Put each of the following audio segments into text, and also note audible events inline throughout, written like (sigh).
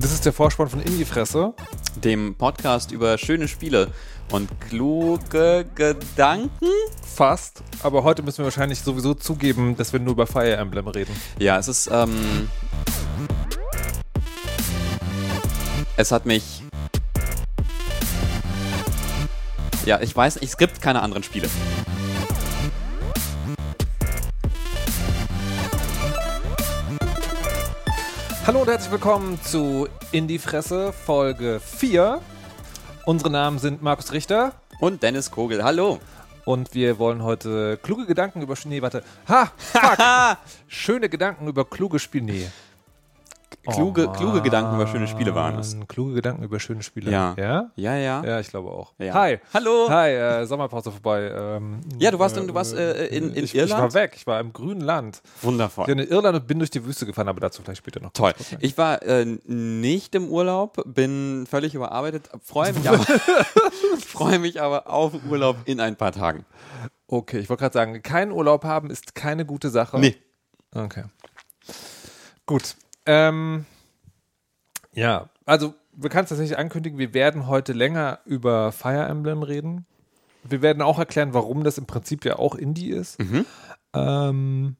Das ist der Vorspann von Indie-Fresse. dem Podcast über schöne Spiele und kluge Gedanken. Fast. Aber heute müssen wir wahrscheinlich sowieso zugeben, dass wir nur über Fire Emblem reden. Ja, es ist, ähm, es hat mich, ja, ich weiß, es gibt keine anderen Spiele. Hallo und herzlich willkommen zu Indie-Fresse Folge 4. Unsere Namen sind Markus Richter Und Dennis Kogel, hallo. und wir wollen heute kluge Gedanken über Nee, warte. Ha! Fuck! (laughs) Schöne Gedanken über kluge Spiele. Kluge, Oh, kluge Gedanken über schöne Spiele waren es. Kluge Gedanken über schöne Spiele. Ja. Ja? Ja, ja. Ja, ich glaube auch. Ja. Hi. Hallo. Hi, äh, Sommerpause vorbei. Ähm, Ja, du warst in- du warst, äh, in- in ich, Irland? Ich war weg, ich war im grünen Land. Wundervoll. Ich bin in Irland und bin durch die Wüste gefahren, aber dazu vielleicht später noch. Toll. Ich war äh, nicht im Urlaub, bin völlig überarbeitet, freue mich (laughs) aber, freue mich aber auf Urlaub in ein paar Tagen. Okay, ich wollte gerade sagen, keinen Urlaub haben ist keine gute Sache. Nee. Okay. Gut. Ähm, ja, also wir können es tatsächlich ankündigen, wir werden heute länger über Fire Emblem reden. Wir werden auch erklären, warum das im Prinzip ja auch Indie ist. Mhm. Ähm,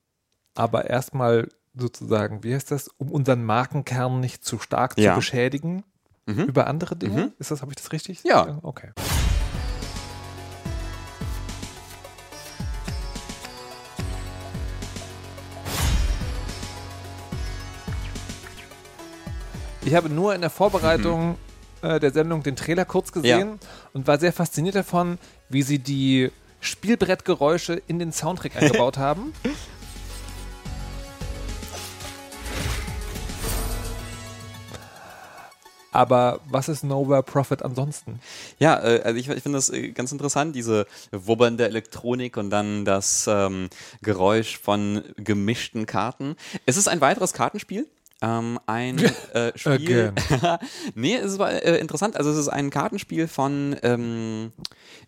aber erstmal sozusagen, wie heißt das, um unseren Markenkern nicht zu stark Ja. zu beschädigen Mhm. über andere Dinge. Mhm. Ist das, habe ich das richtig? Ja. Okay. Ich habe nur in der Vorbereitung äh, der Sendung den Trailer kurz gesehen und war sehr fasziniert davon, wie sie die Spielbrettgeräusche in den Soundtrack (laughs) eingebaut haben. Aber was ist Nowhere Profit ansonsten? Ja, äh, also ich, ich finde das äh, ganz interessant, diese wubbernde Elektronik und dann das ähm, Geräusch von gemischten Karten. Es ist ein weiteres Kartenspiel. Ähm, ein äh, Spiel. (laughs) nee, es war äh, interessant. Also es ist ein Kartenspiel von ähm,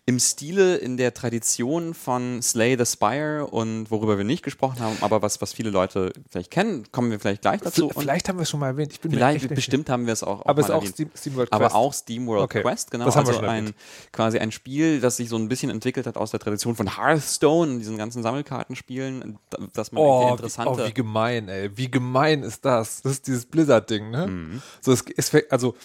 im Stile, in der Tradition von Slay the Spire und worüber wir nicht gesprochen haben, aber was, was viele Leute vielleicht kennen, kommen wir vielleicht gleich dazu. Und Vielleicht haben wir es schon mal erwähnt. Ich bin vielleicht bestimmt haben wir es auch, Aber es ist auch erwähnt. Steam, SteamWorld Aber Quest. auch SteamWorld Okay. Quest, genau. Das haben wir also schon ein, quasi ein Spiel, das sich so ein bisschen entwickelt hat aus der Tradition von Hearthstone, diesen ganzen Sammelkartenspielen, dass man Oh, wie, interessante. oh, wie gemein, ey. Wie gemein ist das? Das ist dieses Blizzard-Ding, ne? Mhm. So, es, es, also,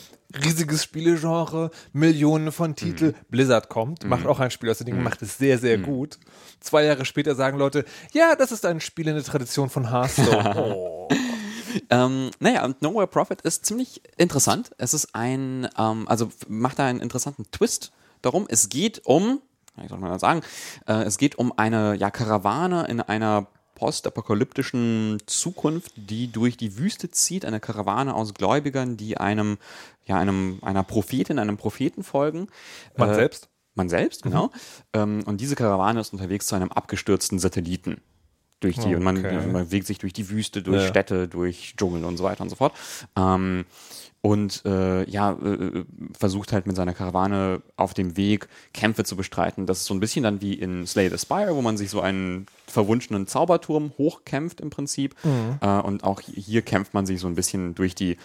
riesiges Spielegenre, Millionen von Titeln. Mhm. Blizzard kommt, macht auch ein Spiel aus dem Ding, macht es sehr, sehr gut. Zwei Jahre später sagen Leute, ja, das ist ein Spiel in der Tradition von Hearthstone. (laughs) oh. Ähm, naja, und Nowhere Profit ist ziemlich interessant. Es ist ein, ähm, also macht da einen interessanten Twist darum. Es geht um, wie soll das sagen, äh, es geht um eine ja, Karawane in einer postapokalyptischen Zukunft, die durch die Wüste zieht, eine Karawane aus Gläubigern, die einem, ja, einem, einer Prophetin, einem Propheten folgen. Man Äh, selbst? Man selbst, genau. Ähm, und diese Karawane ist unterwegs zu einem abgestürzten Satelliten. Durch die, und man, Okay. man bewegt sich durch die Wüste, durch Ja. Städte, durch Dschungel und so weiter und so fort. Ähm, und äh, ja, äh, versucht halt mit seiner Karawane auf dem Weg Kämpfe zu bestreiten. Das ist so ein bisschen dann wie in Slay the Spire, wo man sich so einen verwunschenen Zauberturm hochkämpft im Prinzip. Mhm. Äh, und auch hier kämpft man sich so ein bisschen durch die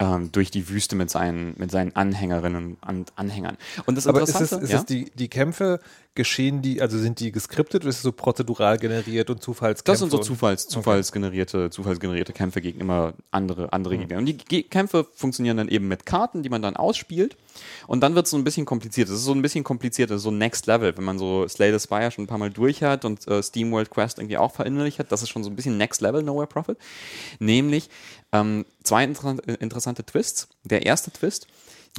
ähm, durch die Wüste mit seinen, mit seinen Anhängerinnen und Anhängern. Und das Aber ist es, ist ja? es die, die Kämpfe, geschehen die, also sind die geskriptet oder ist es so prozedural generiert und Zufallskämpfe? Das sind so Zufalls, Zufallsgenerierte, Zufallsgenerierte Kämpfe gegen immer andere, andere Gegner. Und die Ge Kämpfe funktionieren dann eben mit Karten, die man dann ausspielt. Und dann wird es so ein bisschen kompliziert. Es ist so ein bisschen kompliziert, das ist so Next Level, wenn man so Slay the Spire schon ein paar Mal durch hat und äh, Steam World Quest irgendwie auch verinnerlicht hat. Das ist schon so ein bisschen Next Level Nowhere Profit. Nämlich ähm, zwei inter äh, interessante Twists. Der erste Twist,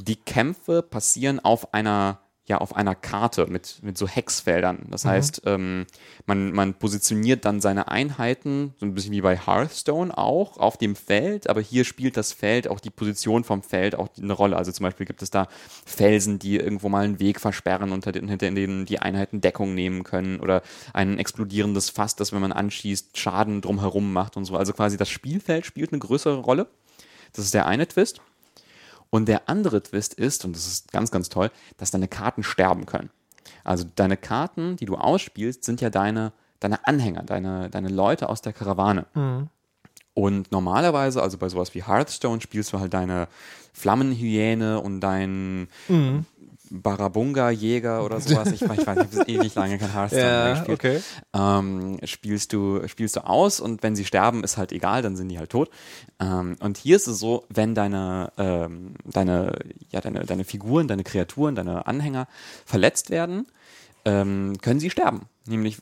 die Kämpfe passieren auf einer ja auf einer Karte mit, mit so Hexfeldern. Das heißt, ähm, man, man positioniert dann seine Einheiten, so ein bisschen wie bei Hearthstone auch, auf dem Feld, aber hier spielt das Feld, auch die Position vom Feld auch eine Rolle. Also zum Beispiel gibt es da Felsen, die irgendwo mal einen Weg versperren, unter den, hinter denen die Einheiten Deckung nehmen können oder ein explodierendes Fass, das, wenn man anschießt, Schaden drumherum macht und so. Also quasi das Spielfeld spielt eine größere Rolle. Das ist der eine Twist. Und der andere Twist ist, und das ist ganz, ganz toll, dass deine Karten sterben können. Also deine Karten, die du ausspielst, sind ja deine, deine Anhänger, deine, deine Leute aus der Karawane. Und normalerweise, also bei sowas wie Hearthstone, spielst du halt deine Flammenhyäne und dein Barabunga-Jäger oder sowas. Ich, weiß- ich weiß nicht, ich habe ewig lange kein Hearthstone mehr gespielt. okay. ähm, spielst du spielst du aus und wenn sie sterben, ist halt egal, dann sind die halt tot. Ähm, und hier ist es so, wenn deine ähm, deine ja deine deine Figuren, deine Kreaturen, deine Anhänger verletzt werden, ähm, können sie sterben. Nämlich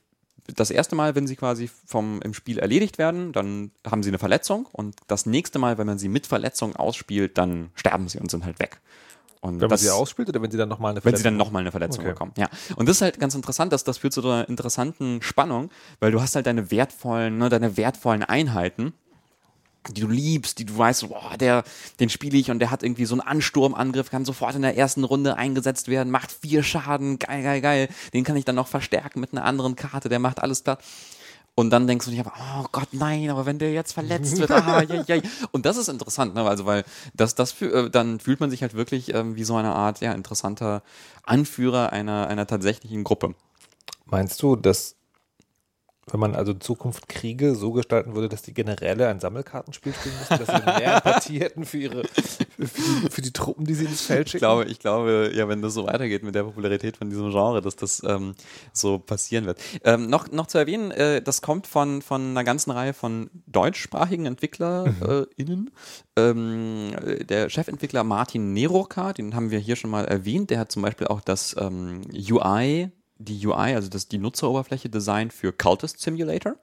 das erste Mal, wenn sie quasi vom im Spiel erledigt werden, dann haben sie eine Verletzung und das nächste Mal, wenn man sie mit Verletzung ausspielt, dann sterben sie und sind halt weg. Und Wenn man das- sie ausspielt oder wenn sie dann nochmal eine wenn sie dann Verletzung- nochmal eine Verletzung Okay. bekommen. Ja. Und das ist halt ganz interessant, dass das führt zu einer interessanten Spannung, weil du hast halt deine wertvollen, ne, deine wertvollen Einheiten, die du liebst, die du weißt, boah, der, den spiele ich und der hat irgendwie so einen Ansturmangriff, kann sofort in der ersten Runde eingesetzt werden, macht vier Schaden, geil, geil, geil. Den kann ich dann noch verstärken mit einer anderen Karte, der macht alles platt. Und dann denkst du aber, oh Gott, nein, aber wenn der jetzt verletzt wird, ah, ja, ja. Und das ist interessant, ne? Also, weil das, das äh, dann fühlt man sich halt wirklich ähm, wie so eine Art, ja, interessanter Anführer einer, einer tatsächlichen Gruppe. Meinst du, dass wenn man also in Zukunft Kriege so gestalten würde, dass die Generäle ein Sammelkartenspiel spielen müssen, dass sie mehr Empathie hätten für ihre für die, für die Truppen, die sie ins Feld Ich schicken? glaube, ich glaube, ja, wenn das so weitergeht mit der Popularität von diesem Genre, dass das ähm, so passieren wird. Ähm, noch, noch zu erwähnen, äh, das kommt von, von einer ganzen Reihe von deutschsprachigen EntwicklerInnen. Ähm, äh, der Chefentwickler Martin Neroka, den haben wir hier schon mal erwähnt, der hat zum Beispiel auch das ähm, UI, die UI, also das, die Nutzeroberfläche designt für Cultist Simulator.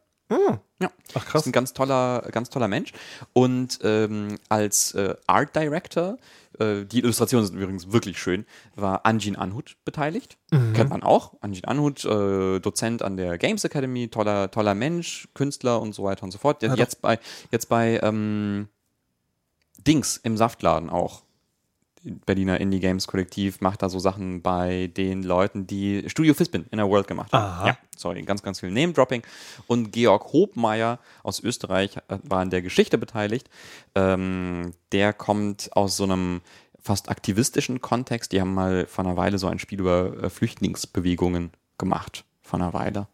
Ja. Ach Das ist ein ganz toller, ganz toller Mensch. Und ähm, als äh, Art Director, äh, die Illustrationen sind übrigens wirklich schön, war Anjin Anhut beteiligt. Kennt man auch. Anjin Anhut, äh, Dozent an der Games Academy, toller, toller Mensch, Künstler und so weiter und so fort. Hat Jetzt bei, jetzt bei ähm, Dings im Saftladen auch. Berliner Indie Games Kollektiv macht da so Sachen bei den Leuten, die Studio Fispin in der World gemacht haben. Aha. Ja, sorry, ganz, ganz viel Name-Dropping. Und Georg Hobmeier aus Österreich äh, war an der Geschichte beteiligt. Ähm, der kommt aus so einem fast aktivistischen Kontext. Die haben mal vor einer Weile so ein Spiel über äh, Flüchtlingsbewegungen gemacht. Vor einer Weile.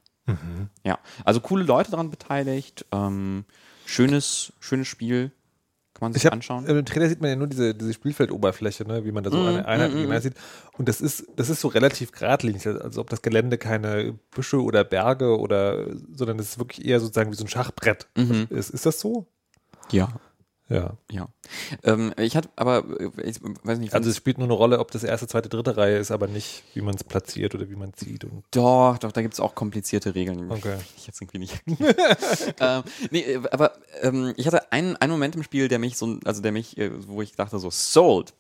Ja, also coole Leute daran beteiligt. Ähm, schönes, schönes Spiel. Kann man sich Ich hab, anschauen. Im Trailer sieht man ja nur diese, diese Spielfeldoberfläche, ne, wie man da so Mhm, eine Einheit mhm, gegenüber sieht. Und das ist, das ist so relativ geradlinig, als ob das Gelände keine Büsche oder Berge oder, sondern das ist wirklich eher sozusagen wie so ein Schachbrett Mhm. ist. Ist das so? Ja, Ja. ja. Ähm, ich hatte aber, äh, ich weiß nicht, Also es spielt nur eine Rolle, ob das erste, zweite, dritte Reihe ist, aber nicht, wie man es platziert oder wie man zieht. Und Doch, doch, da gibt es auch komplizierte Regeln. Okay. Ich jetzt irgendwie nicht. (laughs) ähm, nee, äh, aber ähm, ich hatte einen, einen Moment im Spiel, der mich so, also der mich, äh, wo ich dachte so, sold.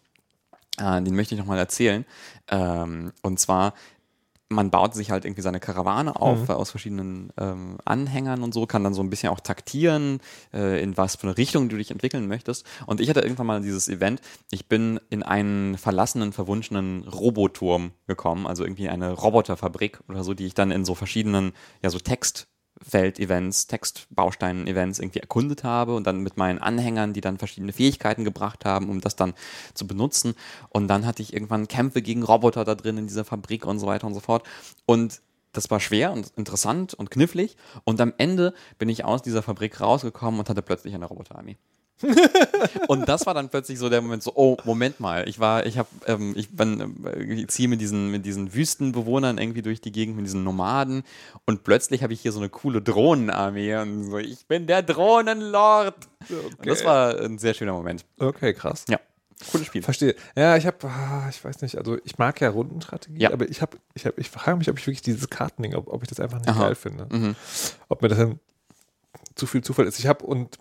Äh, den möchte ich nochmal erzählen. Ähm, und zwar, man baut sich halt irgendwie seine Karawane auf aus verschiedenen ähm, Anhängern und so, kann dann so ein bisschen auch taktieren, äh, in was für eine Richtung du dich entwickeln möchtest. Und ich hatte irgendwann mal dieses Event, ich bin in einen verlassenen, verwunschenen Roboturm gekommen, also irgendwie eine Roboterfabrik oder so, die ich dann in so verschiedenen, ja, so Text Feld-Events, Textbausteinen-Events irgendwie erkundet habe und dann mit meinen Anhängern, die dann verschiedene Fähigkeiten gebracht haben, um das dann zu benutzen. Und dann hatte ich irgendwann Kämpfe gegen Roboter da drin in dieser Fabrik und so weiter und so fort. Und das war schwer und interessant und knifflig. Und am Ende bin ich aus dieser Fabrik rausgekommen und hatte plötzlich eine Roboterarmee. (laughs) und das war dann plötzlich so der Moment so, oh, Moment mal, ich war, ich habe, ähm, ich bin, äh, ich ziehe mit diesen, mit diesen Wüstenbewohnern irgendwie durch die Gegend, mit diesen Nomaden und plötzlich habe ich hier so eine coole Drohnenarmee und so, ich bin der Drohnenlord. Und das war ein sehr schöner Moment. okay, krass. Ja, cooles Spiel. Verstehe. Ja, ich habe, ich weiß nicht, also ich mag ja Rundenstrategie, Ja. aber ich habe, ich habe, ich frage mich, ob ich wirklich dieses Kartending, ob, ob ich das einfach nicht Aha. geil finde. Mhm. Ob mir das dann zu viel Zufall ist. Ich habe und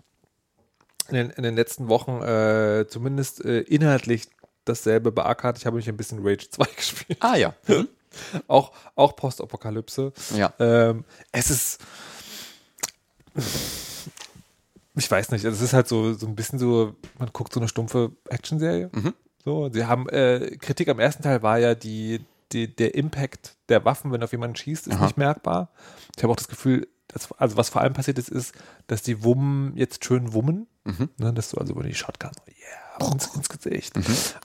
in den, in den letzten Wochen äh, zumindest äh, inhaltlich dasselbe beackert. Ich habe mich ein bisschen Rage 2 (laughs) gespielt. Ah ja. Mhm. (laughs) Auch, auch Postapokalypse. Ja. Ähm, es ist. Ich weiß nicht, also es ist halt so, so ein bisschen so, man guckt so eine stumpfe Actionserie. Mhm. So, sie haben, äh, Kritik am ersten Teil war ja die, die, der Impact der Waffen, wenn auf jemanden schießt, ist Aha. nicht merkbar. Ich habe auch das Gefühl, dass, also was vor allem passiert ist, ist, dass die Wummen jetzt schön wummen. Mhm. Ne, dass du also über die Shotgun, yeah, ins, ins Gesicht.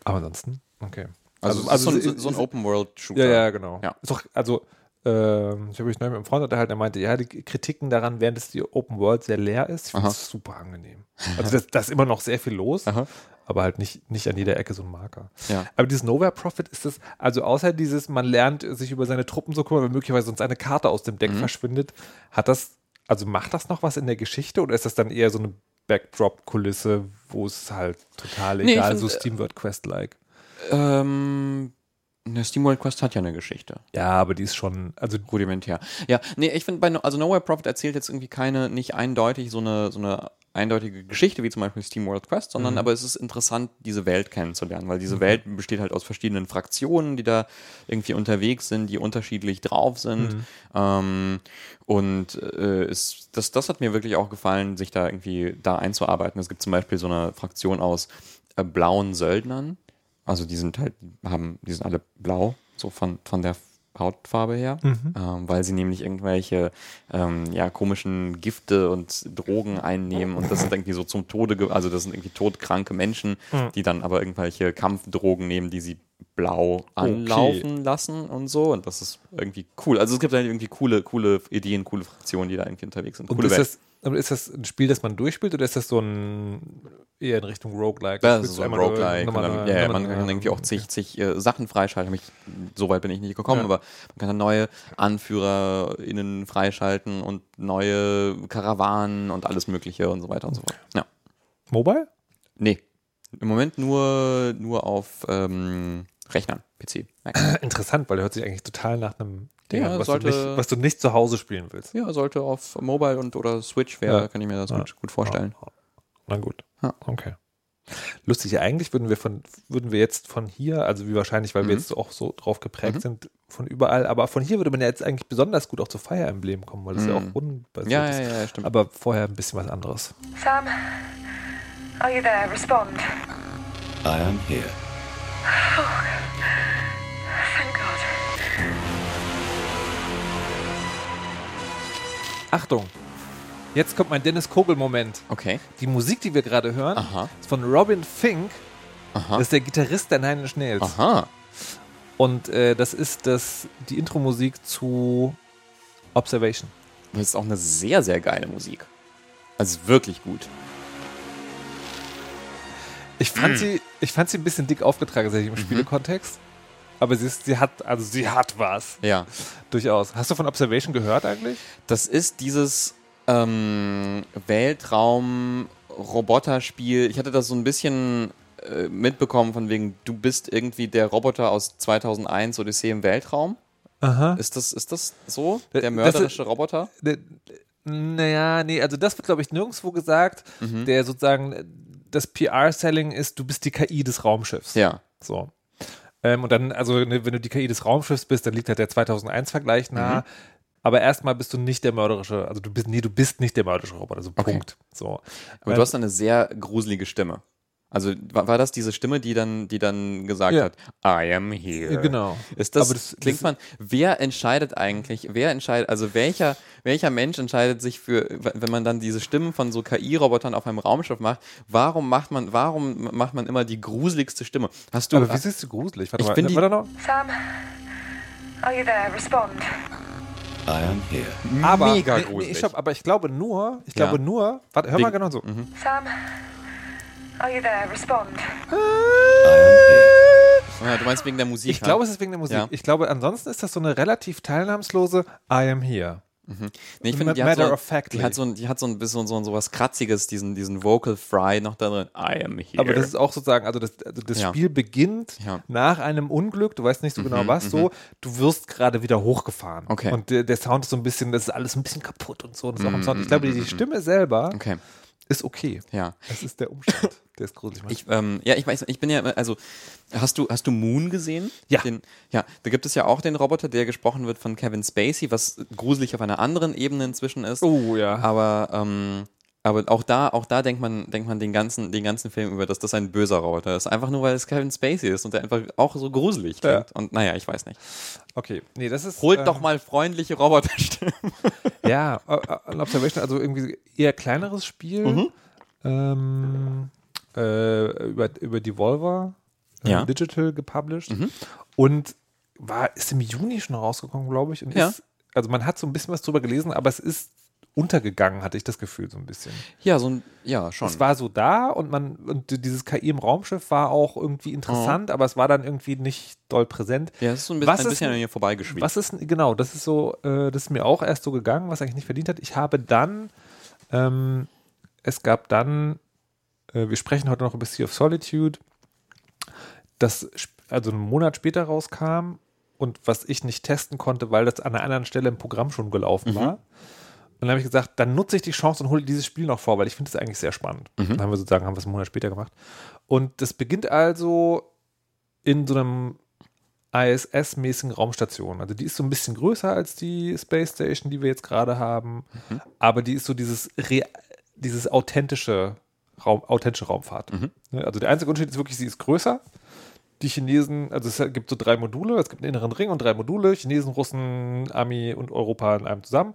Aber ansonsten, okay. Also, also, so, ein, es- so ein es- Open-World-Shooter. ja, ja, genau. Ja. Ist doch, also ähm, ich habe mich neu mit einem Freund unterhalten, der meinte, ja, die Kritiken daran wären, dass die Open World sehr leer ist. Ich finde das super angenehm. Also da ist immer noch sehr viel los, Aha. aber halt nicht, nicht an jeder Ecke so ein Marker. Ja. Aber dieses Nowhere Profit ist das, also außer dieses, man lernt sich über seine Truppen so kümmern, wenn möglicherweise sonst eine Karte aus dem Deck Mhm. verschwindet, hat das, also macht das noch was in der Geschichte oder ist das dann eher so eine Backdrop-Kulisse, wo es halt total Nee, egal, find, so äh, SteamWorld Quest-like? Ähm, eine SteamWorld Quest hat ja eine Geschichte. Ja, aber die ist schon, also Rudimentär. Ja, nee, ich finde, bei No- also Nowhere Profit erzählt jetzt irgendwie keine, nicht eindeutig so eine, so eine eindeutige Geschichte wie zum Beispiel SteamWorld Quest, Mhm. sondern aber es ist interessant, diese Welt kennenzulernen, weil diese Welt besteht halt aus verschiedenen Fraktionen, die da irgendwie unterwegs sind, die unterschiedlich drauf sind. Mhm. Ähm, und äh, es, das, das hat mir wirklich auch gefallen, sich da irgendwie da einzuarbeiten. Es gibt zum Beispiel so eine Fraktion aus äh, blauen Söldnern. Also die sind halt, haben, die sind alle blau, so von, von der Hautfarbe her, ähm, weil sie nämlich irgendwelche ähm, ja, komischen Gifte und Drogen einnehmen und das sind irgendwie so zum Tode, also das sind irgendwie todkranke Menschen, die dann aber irgendwelche Kampfdrogen nehmen, die sie blau anlaufen lassen und so und das ist irgendwie cool. Also es gibt halt irgendwie coole, coole Ideen, coole Fraktionen, die da irgendwie unterwegs sind. Und Coole ist Welt. das, aber ist das ein Spiel, das man durchspielt oder ist das so ein eher in Richtung Roguelike? Ja, das ist so ein Roguelike. und dann- ja, ja, man kann irgendwie auch zig, zig äh, Sachen freischalten. Ich, so weit bin ich nicht gekommen, Ja. aber man kann dann neue AnführerInnen freischalten und neue Karawanen und alles Mögliche und so weiter und so fort. Ja. Mobile? Nee. Im Moment nur, nur auf ähm, Rechnern, PC. Mac. (clears throat) Interessant, weil der hört sich eigentlich total nach einem Ding Ja, an, was, sollte- du nicht, was du nicht zu Hause spielen willst. Ja, sollte auf Mobile und oder Switch wäre, Ja. kann ich mir das Ja. gut, gut vorstellen. Na gut. Ja. Okay. Lustig, ja, eigentlich würden wir von, würden wir jetzt von hier, also wie wahrscheinlich, weil wir Mhm. jetzt auch so drauf geprägt Mhm. sind, von überall, aber von hier würde man ja jetzt eigentlich besonders gut auch zu Fire Emblem kommen, weil das ja Mhm. auch rundenbasiert Ja, ist. ja, ja, stimmt. Aber vorher ein bisschen was anderes. Sam, are you there? Respond. I am here. Thank God. Achtung! Jetzt kommt mein Dennis Kogel-Moment. Okay. Die Musik, die wir gerade hören, Aha. ist von Robin Fink. Aha. Das ist der Gitarrist der Nine Inch Nails. Aha. Und äh, das ist das, die Intro-Musik zu Observation. Das ist auch eine sehr, sehr geile Musik. Also wirklich gut. Ich fand, sie, ich fand sie ein bisschen dick aufgetragen, tatsächlich Mhm. im Spielekontext. Aber sie, ist, sie hat, also sie hat was. Ja. Durchaus. Hast du von Observation gehört eigentlich? Das ist dieses ähm, Weltraum-Roboter-Spiel. Ich hatte das so ein bisschen äh, mitbekommen, von wegen, du bist irgendwie der Roboter aus 2001 Odyssee im Weltraum. Aha. Ist das, ist das so? Das Der ist- mörderische Roboter? Naja, nee, also das wird, glaube ich, nirgendwo gesagt. Mhm. Der sozusagen, äh, das PR-Selling ist, du bist die KI des Raumschiffs. Ja. So. Ähm, und dann, also, ne, wenn du die KI des Raumschiffs bist, dann liegt halt der 2001-Vergleich nahe. Mhm. Aber erstmal bist du nicht der mörderische, also du bist, nee, du bist nicht der mörderische Roboter, also Okay. Punkt. So. Aber Ähm, du hast eine sehr gruselige Stimme. Also war, war das diese Stimme, die dann, die dann gesagt Ja. hat, I am here? Genau. Ist das, Aber das- klingt das- man, wer entscheidet eigentlich, wer entscheidet, also welcher, welcher Mensch entscheidet sich für, wenn man dann diese Stimmen von so KI-Robotern auf einem Raumschiff macht, warum macht man, warum macht man immer die gruseligste Stimme? Hast du, Aber wieso ist die gruselig? Warte Ich mal, find die- warte noch. Sam, are you there? Respond. I am here. Aber, mega nee, nee, gruselig. ich glaub, aber ich glaube nur, ich Ja. glaube nur, warte, hör Wegen- mal genau so. Sam, are you there? Respond. I am here. Ja, du meinst wegen der Musik? Ich glaube, es ist wegen der Musik. Ja. Ich glaube, ansonsten ist das so eine relativ teilnahmslose I am here. nee, ich finde, die, hat matter so, die hat so, ein- die hat so ein bisschen so, so was Kratziges, diesen, diesen Vocal Fry noch da drin. I am here. Aber das ist auch sozusagen, also das, also das Ja. Spiel beginnt Ja. Mhm, nach einem Unglück, du weißt nicht so genau was, so, du wirst gerade wieder hochgefahren. Okay. Und der, der Sound ist so ein bisschen, das ist alles ein bisschen kaputt und so. Und das ist auch im Sound. Ich glaube, die, die Stimme selber Mhm, okay, ist okay. ja. Das ist der Umstand, (laughs) der ist gruselig. Ich, ähm, ja, ich weiß, ich bin ja, also, hast du, hast du Moon gesehen? Ja. Den, ja, da gibt es ja auch den Roboter, der gesprochen wird von Kevin Spacey, was gruselig auf einer anderen Ebene inzwischen ist. Oh ja. Aber, ähm, aber auch da, auch da denkt man, denkt man den ganzen, den ganzen Film über, dass das ein böser Roboter ist. Einfach nur, weil es Kevin Spacey ist und der einfach auch so gruselig Ja. klingt. Und naja, ich weiß nicht. Okay, nee, das ist. Holt ähm, doch mal freundliche Roboterstimmen. (laughs) Ja, ein Observation, also irgendwie eher kleineres Spiel. Mhm. Ähm, äh, über, über Devolver äh, Ja. Digital gepublished. Mhm. Und war, ist im Juni schon rausgekommen, glaube ich. Und Ja. ist, also man hat so ein bisschen was drüber gelesen, aber es ist untergegangen, hatte ich das Gefühl so ein bisschen. Ja, so ein, ja, schon. Es war so da und man, und dieses KI im Raumschiff war auch irgendwie interessant, Oh. aber es war dann irgendwie nicht doll präsent. ja, es ist so ein bisschen, Was ein ist bisschen denn- an mir vorbeigeschwebt. Was ist, genau, das ist so, äh, das ist mir auch erst so gegangen, was eigentlich nicht verdient hat. Ich habe dann, ähm, es gab dann, äh, wir sprechen heute noch über Sea of Solitude, das also einen Monat später rauskam und was ich nicht testen konnte, weil das an einer anderen Stelle im Programm schon gelaufen war. Und dann habe ich gesagt, dann nutze ich die Chance und hole dieses Spiel noch vor, weil ich finde es eigentlich sehr spannend. Dann haben wir sozusagen, haben wir es einen Monat später gemacht. Und das beginnt also in so einem ISS-mäßigen Raumstation. Also die ist so ein bisschen größer als die Space Station, die wir jetzt gerade haben, aber die ist so dieses, Re dieses authentische, Raum, authentische Raumfahrt. Ne, Also der einzige Unterschied ist wirklich, sie ist größer. Die Chinesen, also es gibt so drei Module, es gibt einen inneren Ring und drei Module, Chinesen, Russen, Ami und Europa in einem zusammen.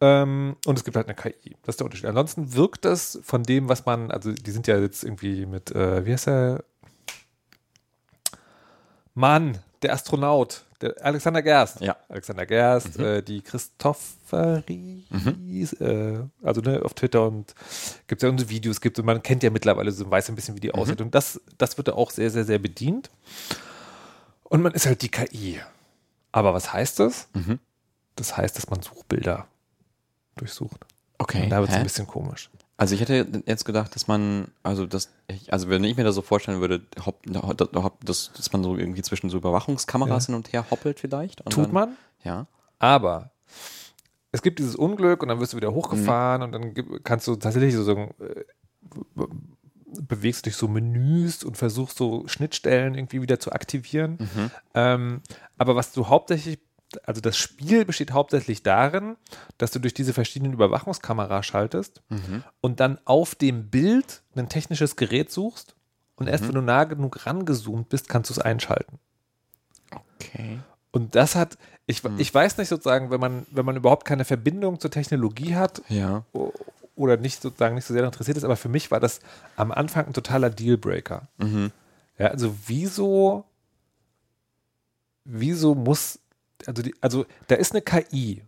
Ähm, und es gibt halt eine KI. Das ist der Unterschied. Ansonsten wirkt das von dem, was man, also die sind ja jetzt irgendwie mit, äh, wie heißt der? Mann, der Astronaut, der Alexander Gerst. Ja. Alexander Gerst, äh, die Christopheries, äh, also ne, auf Twitter und gibt es ja unsere Videos, gibt und man kennt ja mittlerweile so, weiß ein bisschen, wie die aussieht. Und das, das wird da auch sehr, sehr, sehr bedient. Und man ist halt die KI. Aber was heißt das? Das heißt, dass man Suchbilder durchsucht. okay. Und da wird es ein bisschen komisch. Also ich hätte jetzt gedacht, dass man, also das, also wenn ich mir das so vorstellen würde, hopp, dass, dass man so irgendwie zwischen so Überwachungskameras Ja. hin und her hoppelt vielleicht. Tut dann, man, Ja. aber es gibt dieses Unglück und dann wirst du wieder hochgefahren und dann kannst du tatsächlich so, so äh, be- bewegst dich so Menüs und versuchst so Schnittstellen irgendwie wieder zu aktivieren. Ähm, aber was du hauptsächlich, also das Spiel besteht hauptsächlich darin, dass du durch diese verschiedenen Überwachungskameras schaltest und dann auf dem Bild ein technisches Gerät suchst und erst wenn du nah genug rangezoomt bist, kannst du es einschalten. Okay. Und das hat, ich, ich weiß nicht sozusagen, wenn man, wenn man überhaupt keine Verbindung zur Technologie hat Ja. oder nicht sozusagen nicht so sehr interessiert ist, aber für mich war das am Anfang ein totaler Dealbreaker. Mhm. Ja, also wieso, wieso muss, also, die, also da ist eine KI.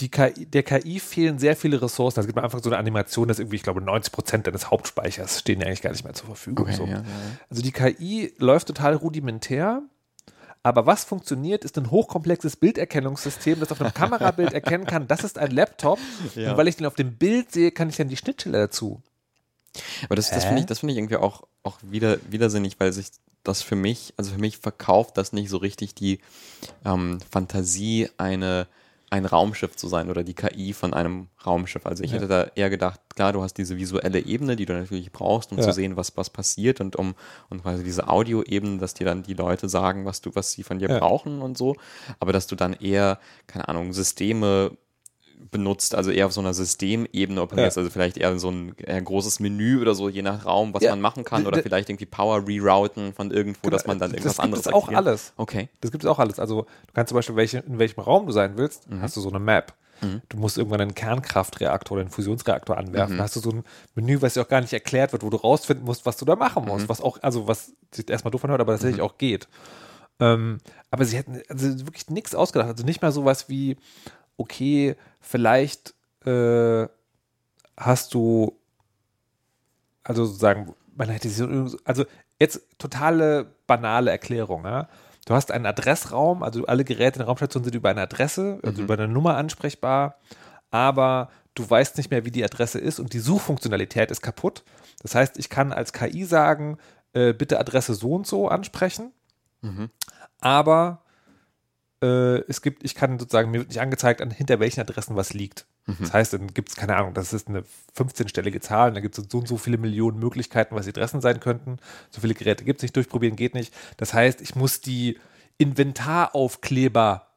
Die KI, der KI fehlen sehr viele Ressourcen. Es gibt am Anfang so eine Animation, dass irgendwie, ich glaube, 90 Prozent deines Hauptspeichers stehen ja eigentlich gar nicht mehr zur Verfügung. Okay, so. ja, ja. Also die KI läuft total rudimentär, aber was funktioniert, ist ein hochkomplexes Bilderkennungssystem, das auf einem Kamerabild (laughs) erkennen kann, das ist ein Laptop. Ja. Und weil ich den auf dem Bild sehe, kann ich dann die Schnittstelle dazu. Aber das, das finde ich, das finde ich irgendwie auch, auch wieder, widersinnig, weil sich das für mich, also für mich verkauft das nicht so richtig die ähm, Fantasie, eine, ein Raumschiff zu sein oder die KI von einem Raumschiff. Also ich Ja. hätte da eher gedacht, klar, du hast diese visuelle Ebene, die du natürlich brauchst, um Ja. zu sehen, was, was passiert und um und quasi diese Audioebene, dass dir dann die Leute sagen, was du, was sie von dir Ja. brauchen und so. Aber dass du dann eher, keine Ahnung, Systeme benutzt, also eher auf so einer Systemebene operierst, Ja. also vielleicht eher so ein eher großes Menü oder so, je nach Raum, was Ja. man machen kann, oder vielleicht irgendwie Power rerouten von irgendwo, dass man dann das irgendwas gibt anderes es auch alles. Okay. Das gibt es auch alles. Also du kannst zum Beispiel, welche, in welchem Raum du sein willst, Mhm. hast du so eine Map. Du musst irgendwann einen Kernkraftreaktor oder einen Fusionsreaktor anwerfen. Mhm. Da hast du so ein Menü, was dir auch gar nicht erklärt wird, wo du rausfinden musst, was du da machen musst. Mhm. Was auch, also was sich erstmal doof anhört, aber tatsächlich auch geht. Ähm, aber sie hätten also wirklich nichts ausgedacht. Also nicht mal sowas wie, okay, vielleicht äh, hast du, also sozusagen, man hätte so, also jetzt totale banale Erklärung, ja. Du hast einen Adressraum, also alle Geräte in der Raumstation sind über eine Adresse, also über eine Nummer ansprechbar, aber du weißt nicht mehr, wie die Adresse ist und die Suchfunktionalität ist kaputt. Das heißt, ich kann als KI sagen, äh, bitte Adresse so und so ansprechen, aber äh, es gibt, ich kann sozusagen, mir wird nicht angezeigt, an hinter welchen Adressen was liegt. Das heißt, dann gibt es, keine Ahnung, das ist eine 15-stellige Zahl, da gibt es so und so viele Millionen Möglichkeiten, was die Adressen sein könnten. So viele Geräte gibt es nicht, durchprobieren geht nicht. Das heißt, ich muss die Inventaraufkleber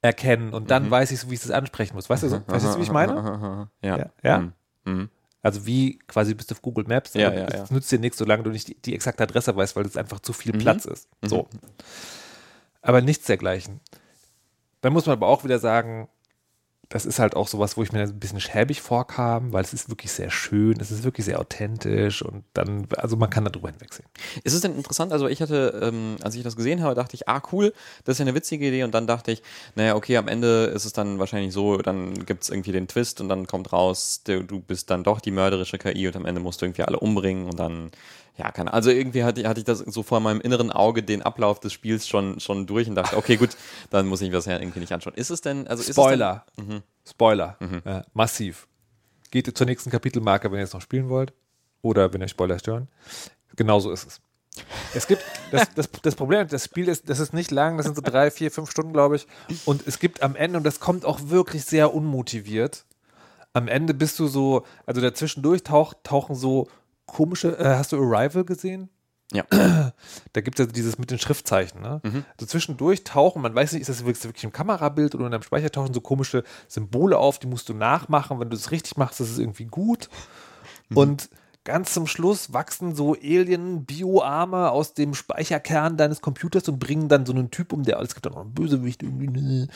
erkennen und dann weiß ich wie ich das ansprechen muss. Weißt du, so, weißt du, wie ich meine? Ja. Ja. ja? Mhm. Mhm. Also wie quasi bist du auf Google Maps, Ja, ja, es ja. nützt dir nichts, solange du nicht die, die exakte Adresse weißt, weil es einfach zu viel Platz ist. So. Aber nichts dergleichen. Dann muss man aber auch wieder sagen, das ist halt auch sowas, wo ich mir ein bisschen schäbig vorkam, weil es ist wirklich sehr schön, es ist wirklich sehr authentisch und dann, also man kann da drüber hinwegsehen. Ist es denn interessant? Also ich hatte, ähm, als ich das gesehen habe, dachte ich, ah cool, das ist ja eine witzige Idee und dann dachte ich, naja, okay, am Ende ist es dann wahrscheinlich so, dann gibt es irgendwie den Twist und dann kommt raus, du bist dann doch die mörderische KI und am Ende musst du irgendwie alle umbringen und dann, ja, keine Also irgendwie hatte, hatte ich das so vor meinem inneren Auge den Ablauf des Spiels schon, schon durch und dachte, okay, gut, (laughs) dann muss ich das ja irgendwie nicht anschauen. Ist es denn, also Spoiler. Denn, Spoiler. Ja, massiv. Geht zur nächsten Kapitelmarke, wenn ihr es noch spielen wollt. Oder wenn euch Spoiler stören. Genauso ist es. Es gibt, das, (laughs) das, das Problem, das Spiel ist, das ist nicht lang, das sind so drei, vier, fünf Stunden, glaube ich. Und es gibt am Ende, und das kommt auch wirklich sehr unmotiviert, am Ende bist du so, also dazwischendurch tauch, tauchen so komische, äh, hast du Arrival gesehen? Ja. (clears throat) Da gibt es ja dieses mit den Schriftzeichen. Ne? So zwischendurch tauchen, man weiß nicht, ist das wirklich, im Kamerabild oder in deinem Speicher tauchen so komische Symbole auf, die musst du nachmachen. Wenn du es richtig machst, ist es irgendwie gut. Und ganz zum Schluss wachsen so Alien-Bioarme aus dem Speicherkern deines Computers und bringen dann so einen Typ um, der, es gibt dann noch einen Bösewicht ne.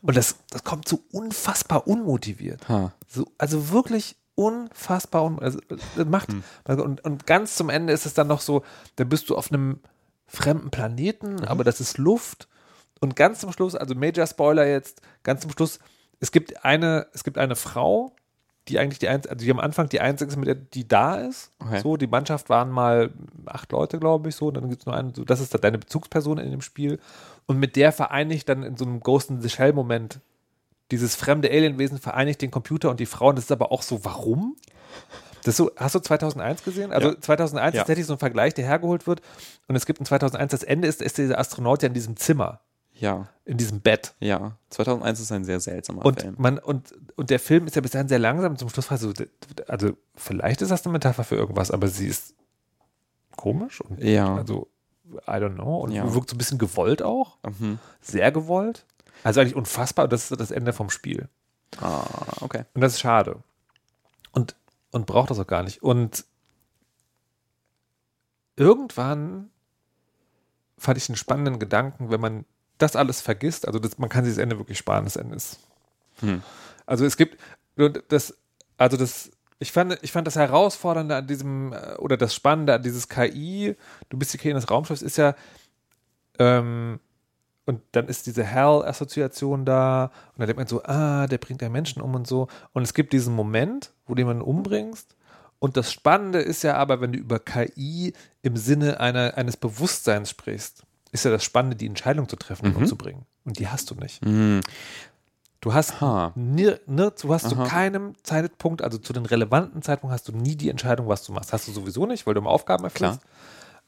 Und das, das kommt so unfassbar unmotiviert. Ha. So, also wirklich unfassbar un also, das macht und, und ganz zum Ende ist es dann noch so, da bist du auf einem fremden Planeten, aber das ist Luft und ganz zum Schluss, also Major Spoiler jetzt, ganz zum Schluss, es gibt eine, es gibt eine Frau, die eigentlich die einzige, also die am Anfang die einzige ist, mit der die da ist. Okay. So, die Mannschaft waren mal acht Leute, glaube ich, so. Und dann gibt es nur eine, so, das ist da deine Bezugsperson in dem Spiel. Und mit der vereinigt dann in so einem Ghost in the Shell-Moment dieses fremde Alienwesen vereinigt den Computer und die Frau. Und das ist aber auch so, warum? Das so, hast du 2001 gesehen? Also Ja. 2001 Ja. ist tatsächlich so ein Vergleich, der hergeholt wird. Und es gibt in 2001, das Ende ist, ist dieser Astronaut ja in diesem Zimmer, Ja, in diesem Bett. ja. 2001 ist ein sehr seltsamer Und, Film. man, und, und der Film ist ja bis dahin sehr langsam. Zum Schluss war so, also vielleicht ist das eine Metapher für irgendwas, aber sie ist komisch und Ja. also I don't know und Ja. wirkt so ein bisschen gewollt auch, Mhm. sehr gewollt. Also eigentlich unfassbar. Und das ist das Ende vom Spiel. Ah, okay. Und das ist schade. Und, und braucht das auch gar nicht. Und irgendwann fand ich einen spannenden Gedanken, wenn man das alles vergisst. Also das, man kann sich das Ende wirklich sparen, das Ende ist. Hm. Also es gibt das, also das, ich fand, ich fand das Herausfordernde an diesem, äh, oder das Spannende an dieses KI, du bist die KI des Raumschiffs, ist ja, ähm, und dann ist diese Hell-Assoziation da und dann denkt man so, ah, der bringt ja Menschen um und so. Und es gibt diesen Moment, wo du jemanden umbringst. Und das Spannende ist ja aber, wenn du über KI im Sinne einer, eines Bewusstseins sprichst, ist ja das Spannende, die Entscheidung zu treffen und umzubringen. Und die hast du nicht. Mhm. Du hast, Ha. nir, nir, du hast zu keinem Zeitpunkt, also zu den relevanten Zeitpunkt hast du nie die Entscheidung, was du machst. Hast du sowieso nicht, weil du immer Aufgaben erfüllst.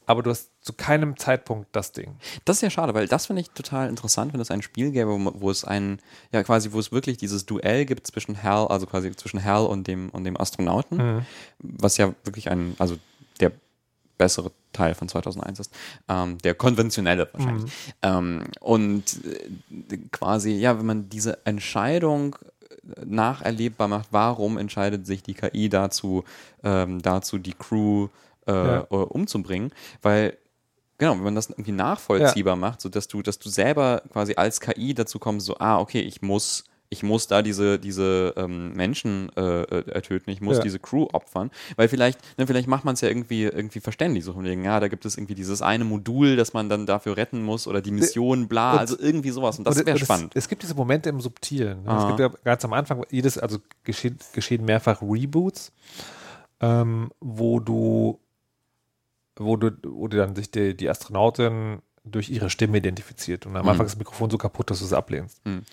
Aber du hast zu keinem Zeitpunkt das Ding. Das ist ja schade, weil das finde ich total interessant, wenn es ein Spiel gäbe, wo, wo es ein, ja quasi, wo es wirklich dieses Duell gibt zwischen Hal, also quasi zwischen Hal und dem, und dem Astronauten, was ja wirklich ein, also der bessere Teil von 2001 ist, ähm, der konventionelle wahrscheinlich. Ähm, und äh, quasi, ja, wenn man diese Entscheidung nacherlebbar macht, warum entscheidet sich die KI dazu, ähm, dazu die Crew äh, Ja. äh, umzubringen, weil Genau, wenn man das irgendwie nachvollziehbar macht, so dass du, dass du selber quasi als KI dazu kommst, so, ah, okay, ich muss, ich muss da diese, diese ähm, Menschen äh, äh, töten, ich muss Ja. diese Crew opfern, weil vielleicht, ne, vielleicht macht man es ja irgendwie, irgendwie verständlich, so von wegen, ja, da gibt es irgendwie dieses eine Modul, das man dann dafür retten muss oder die Mission, bla, und- also irgendwie sowas und das wäre spannend. Es, es gibt diese Momente im Subtilen. Ne? Es Aha. gibt ja ganz am Anfang, jedes, also geschehen, geschehen mehrfach Reboots, ähm, wo du, wo du, wo du dann sich die, die Astronautin durch ihre Stimme identifiziert. Und am Mhm. Anfang ist das Mikrofon so kaputt, dass du es ablehnst. Mhm.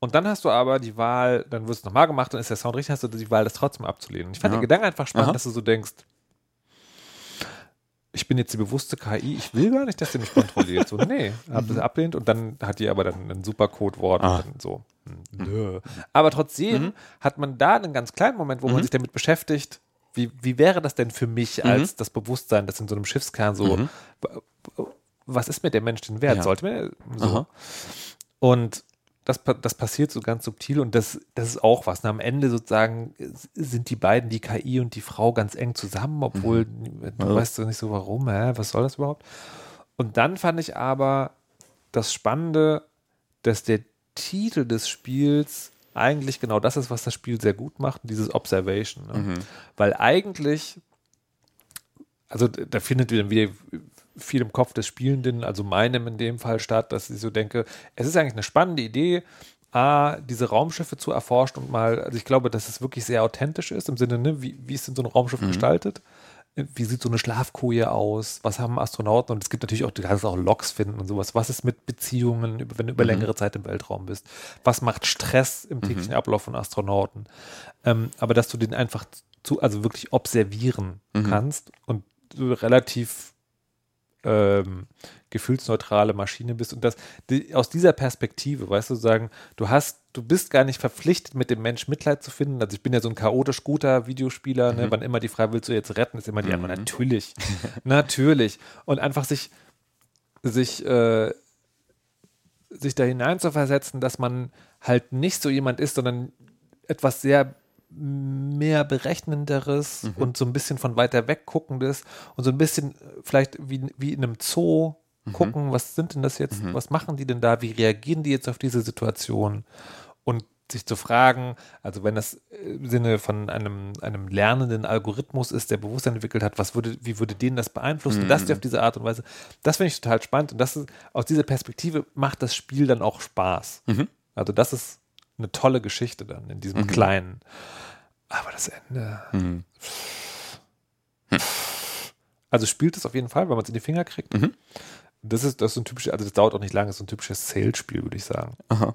Und dann hast du aber die Wahl, dann wird es nochmal gemacht, dann ist der Sound richtig, hast du die Wahl, das trotzdem abzulehnen. Und ich fand Ja. den Gedanken einfach spannend, Aha. dass du so denkst, ich bin jetzt die bewusste KI, ich will gar nicht, dass sie mich kontrolliert. So, nee, (laughs) hab das ablehnt und dann hat die aber dann ein super Codewort Mhm. Ah. und so. hm, Nö. Aber trotzdem Mhm. hat man da einen ganz kleinen Moment, wo man sich damit beschäftigt, wie, wie wäre das denn für mich Mhm. als das Bewusstsein, das in so einem Schiffskern so, was ist mir der Mensch denn wert? Ja. Sollte mir so. Und das, das passiert so ganz subtil und das, das ist auch was. Und am Ende sozusagen sind die beiden, die KI und die Frau, ganz eng zusammen, obwohl du Ja. weißt du nicht so, warum, hä? was soll das überhaupt? Und dann fand ich aber das Spannende, dass der Titel des Spiels eigentlich genau das ist, was das Spiel sehr gut macht, dieses Observation. Ne? Mhm. Weil eigentlich, also da findet wieder viel im Kopf des Spielenden, also meinem in dem Fall statt, dass ich so denke, es ist eigentlich eine spannende Idee, A, diese Raumschiffe zu erforschen und mal, also ich glaube, dass es wirklich sehr authentisch ist, im Sinne, ne, wie, wie ist denn so ein Raumschiff gestaltet? Wie sieht so eine Schlafkoje aus? Was haben Astronauten? Und es gibt natürlich auch, du kannst auch Logs finden und sowas. Was ist mit Beziehungen, wenn du über längere Zeit im Weltraum bist? Was macht Stress im täglichen Ablauf von Astronauten? Ähm, aber dass du den einfach zu, also wirklich observieren kannst und du relativ ähm, gefühlsneutrale Maschine bist und das die, aus dieser Perspektive, weißt du, sagen, du hast, du bist gar nicht verpflichtet, mit dem Mensch Mitleid zu finden. Also ich bin ja so ein chaotisch guter Videospieler, ne? wann immer die Frage willst du jetzt retten, ist immer die Antwort, natürlich, (laughs) natürlich. Und einfach sich, sich, äh, sich da hineinzuversetzen, dass man halt nicht so jemand ist, sondern etwas sehr mehr berechnenderes und so ein bisschen von weiter weg guckendes und so ein bisschen äh, vielleicht wie, wie in einem Zoo gucken, was sind denn das jetzt, was machen die denn da, wie reagieren die jetzt auf diese Situation und sich zu fragen, also wenn das im Sinne von einem, einem lernenden Algorithmus ist, der Bewusstsein entwickelt hat, was würde, wie würde den das beeinflussen, das die auf diese Art und Weise, das finde ich total spannend und das ist, aus dieser Perspektive macht das Spiel dann auch Spaß. Also das ist eine tolle Geschichte dann in diesem kleinen. Aber das Ende. Also spielt es auf jeden Fall, wenn man es in die Finger kriegt. Das ist, das ist ein typisches, also das dauert auch nicht lange, das ist ein typisches Sales-Spiel, würde ich sagen. Aha.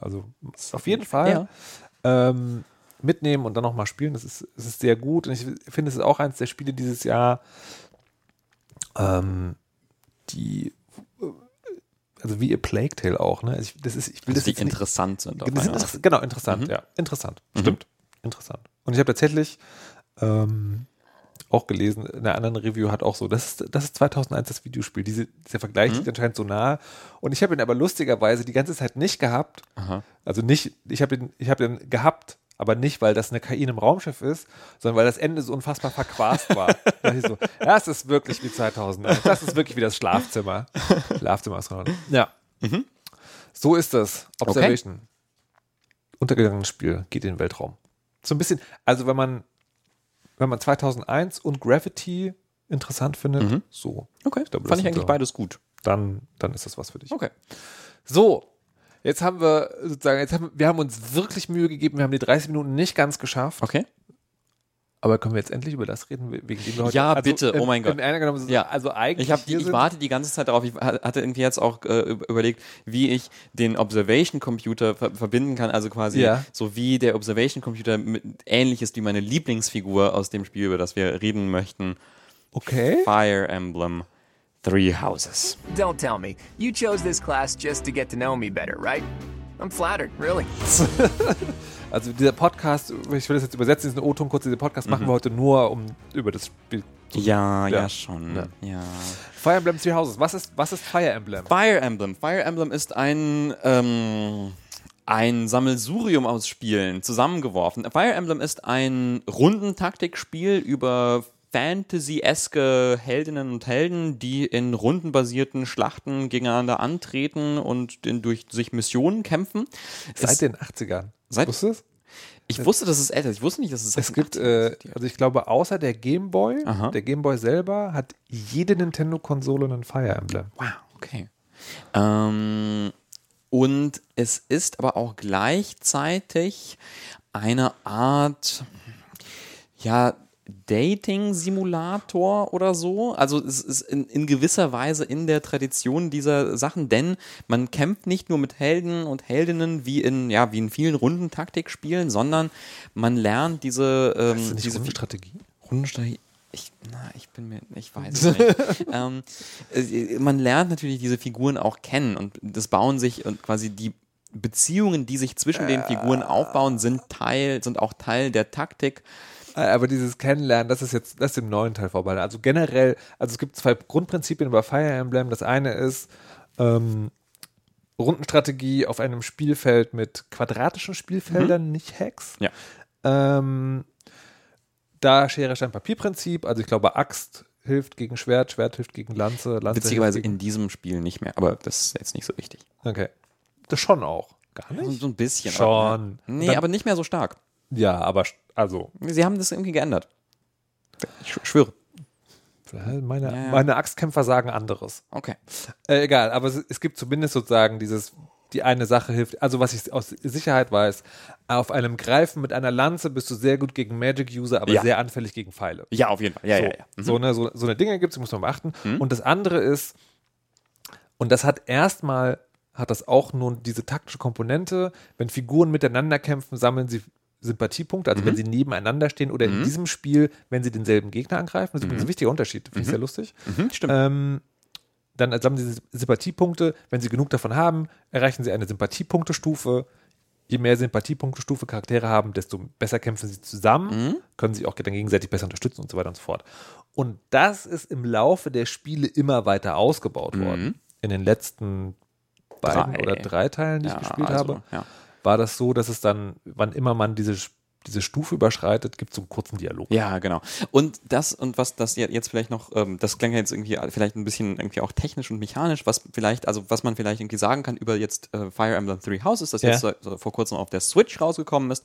Also auf jeden Fall ähm, mitnehmen und dann nochmal spielen, das ist, das ist sehr gut. Und ich finde, es ist auch eines der Spiele dieses Jahr, ähm, die also wie A Plague Tale auch, ne? Ich, das ist, ich will Also das die jetzt nicht, interessant sind. interess genau, interessant, ja. Interessant. Stimmt. Interessant. Und ich habe tatsächlich ähm, auch gelesen, in einer anderen Review hat auch so, das ist, das ist 2001 das Videospiel. Diese, dieser Vergleich liegt anscheinend so nah. Und ich habe ihn aber lustigerweise die ganze Zeit nicht gehabt. Aha. Also nicht, ich habe ihn, ich habe ihn gehabt, aber nicht, weil das eine KI in einem Raumschiff ist, sondern weil das Ende so unfassbar verquast war. (laughs) da dachte ich so, ja, es ist wirklich wie 2001. Das ist wirklich wie das Schlafzimmer. Schlafzimmer ist Ja. So ist das. Observation. Untergegangenes Spiel, geht in den Weltraum. So ein bisschen, also wenn man, wenn man 2001 und Gravity interessant findet, so. Okay, Ich glaube, das fand ich eigentlich so- beides gut. Dann, dann ist das was für dich. Okay. So, jetzt haben wir sozusagen, jetzt haben, wir haben uns wirklich Mühe gegeben, wir haben die 30 Minuten nicht ganz geschafft, Okay. Aber können wir jetzt endlich über das reden, wegen dem wir heute Ja, bitte, oh mein Gott. genommen, Ja. also eigentlich Ich, hab die, ich warte die ganze Zeit darauf. Ich ha- hatte irgendwie jetzt auch äh, über- überlegt, wie ich den Observation Computer ver verbinden kann. Also quasi Ja. so wie der Observation Computer mit, ähnlich ist wie meine Lieblingsfigur aus dem Spiel, über das wir reden möchten. Okay. Fire Emblem Three Houses. Don't tell me. You chose this class just to get to know me better, right? I'm flattered, really. (laughs) Also dieser Podcast, ich will das jetzt übersetzen, diesen O-Ton kurz, dieser Podcast machen wir heute nur, um über das Spiel zu Ja, ja, Ja. schon. Ja. Ja. Fire Emblem Three Houses. Was ist, was ist Fire Emblem? Fire Emblem. Fire Emblem ist ein, ähm, ein Sammelsurium aus Spielen zusammengeworfen. Fire Emblem ist ein Rundentaktikspiel über Fantasy-eske Heldinnen und Helden, die in rundenbasierten Schlachten gegeneinander antreten und durch sich Missionen kämpfen. Seit Es- den 80ern. Seit- Wusstest du es? ich wusste, dass es älter ist. Ich wusste nicht, dass es Es gibt, 80ern äh, also ich glaube, außer der Game Boy, Aha. der Game Boy selber hat jede Nintendo-Konsole einen Fire Emblem. Wow, okay. Ähm, und es ist aber auch gleichzeitig eine Art, ja, Dating-Simulator oder so. Also es ist in, in gewisser Weise in der Tradition dieser Sachen, denn man kämpft nicht nur mit Helden und Heldinnen wie in, ja, wie in vielen Rundentaktikspielen, sondern man lernt diese, ähm, das nicht diese Rundenstrategie? Rundenstrategie. Ich, na, ich bin mir, ich weiß es (laughs) nicht. ähm, äh, man lernt natürlich diese Figuren auch kennen und das bauen sich und quasi die Beziehungen, die sich zwischen den Figuren aufbauen, sind Teil, sind auch Teil der Taktik. Äh, Aber dieses Kennenlernen, das ist jetzt, das ist im neuen Teil vorbei. Also generell, also es gibt zwei Grundprinzipien bei Fire Emblem. Das eine ist ähm, Rundenstrategie auf einem Spielfeld mit quadratischen Spielfeldern, nicht Hex. Ja. Ähm, da Schere, Stein, Papier-Prinzip. Also ich glaube, Axt hilft gegen Schwert, Schwert hilft gegen Lanze, Lanze Witzigerweise in diesem Spiel nicht mehr, aber das ist jetzt nicht so wichtig. Okay. Das schon auch. Gar So, nicht? so ein bisschen. Schon. Aber, nee, Dann- aber nicht mehr so stark. Ja, aber also, Sie haben das irgendwie geändert. Ich sch- schwöre. meine, Ja, ja. meine Axtkämpfer sagen anderes. Okay. Äh, egal, aber es, es gibt zumindest sozusagen dieses, die eine Sache hilft. Also, was ich aus Sicherheit weiß, auf einem Greifen mit einer Lanze bist du sehr gut gegen Magic-User, aber Ja. sehr anfällig gegen Pfeile. Ja, auf jeden Fall. Ja, so, ja, ja. Mhm. so, eine, so, so eine Dinge gibt es, muss man beachten. Und das andere ist, und das hat erstmal, hat das auch nun diese taktische Komponente, wenn Figuren miteinander kämpfen, sammeln sie Sympathiepunkte, also Mhm. wenn sie nebeneinander stehen oder in diesem Spiel, wenn sie denselben Gegner angreifen. Das ist übrigens ein wichtiger Unterschied, finde ich sehr lustig. Mhm, stimmt. Ähm, dann sammeln sie Sympathiepunkte. Wenn sie genug davon haben, erreichen sie eine Sympathiepunktestufe. Je mehr Sympathiepunktestufe Charaktere haben, desto besser kämpfen sie zusammen, können sich auch dann gegenseitig besser unterstützen und so weiter und so fort. Und das ist im Laufe der Spiele immer weiter ausgebaut worden. In den letzten beiden Drei. oder drei Teilen, die Ja, ich gespielt also, habe, ja. War das so, dass es dann, wann immer man diese, diese Stufe überschreitet, gibt es so einen kurzen Dialog. Ja, genau. Und das, und was das je- jetzt vielleicht noch, ähm, das klang ja jetzt irgendwie vielleicht ein bisschen irgendwie auch technisch und mechanisch, was vielleicht, also was man vielleicht irgendwie sagen kann über jetzt äh, Fire Emblem Three Houses, das Ja. jetzt so, so vor kurzem auf der Switch rausgekommen ist,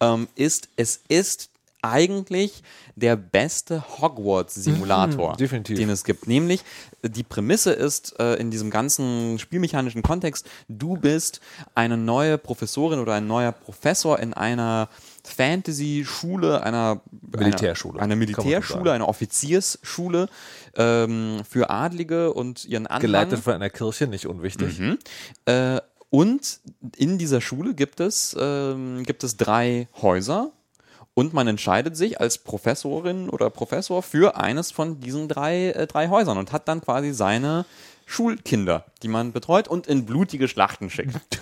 ähm, ist, es ist eigentlich der beste Hogwarts-Simulator, Mhm, den es gibt. Nämlich, die Prämisse ist äh, in diesem ganzen spielmechanischen Kontext, du bist eine neue Professorin oder ein neuer Professor in einer Fantasy-Schule, einer Militärschule, einer, einer Militärschule, einer Offiziersschule ähm, für Adlige und ihren Anhang. Geleitet von einer Kirche, nicht unwichtig. Mhm. Äh, und in dieser Schule gibt es, ähm, gibt es drei Häuser und man entscheidet sich als Professorin oder Professor für eines von diesen drei, äh, drei Häusern und hat dann quasi seine Schulkinder, die man betreut und in blutige Schlachten schickt. (laughs)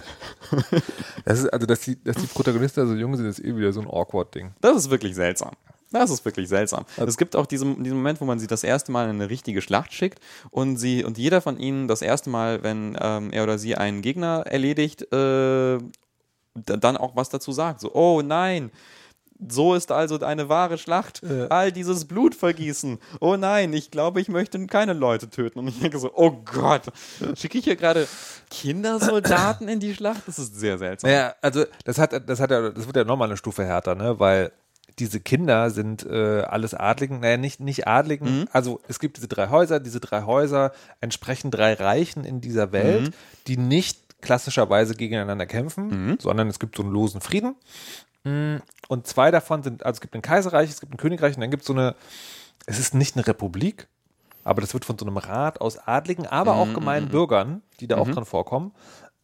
Das ist, also, dass die, dass die Protagonisten so jung sind, ist eh wieder so ein awkward Ding. Das ist wirklich seltsam. Das ist wirklich seltsam. es gibt auch diesen, diesen Moment, wo man sie das erste Mal in eine richtige Schlacht schickt und sie und jeder von ihnen das erste Mal, wenn ähm, er oder sie einen Gegner erledigt, äh, da- dann auch was dazu sagt. So, oh nein, so ist also eine wahre Schlacht. All dieses Blutvergießen. Oh nein, ich glaube, ich möchte keine Leute töten. Und ich denke so, oh Gott, schicke ich hier gerade Kindersoldaten in die Schlacht? Das ist sehr seltsam. Naja, also das hat, das hat ja, das wird ja nochmal eine Stufe härter, ne? Weil diese Kinder sind äh, alles Adligen, naja, nicht, nicht Adligen, also es gibt diese drei Häuser, diese drei Häuser entsprechen drei Reichen in dieser Welt, die nicht klassischerweise gegeneinander kämpfen, sondern es gibt so einen losen Frieden. Mm, Und zwei davon sind, also es gibt ein Kaiserreich, es gibt ein Königreich und dann gibt es so eine, es ist nicht eine Republik, aber das wird von so einem Rat aus Adligen, aber auch gemeinen Bürgern, die da auch dran vorkommen,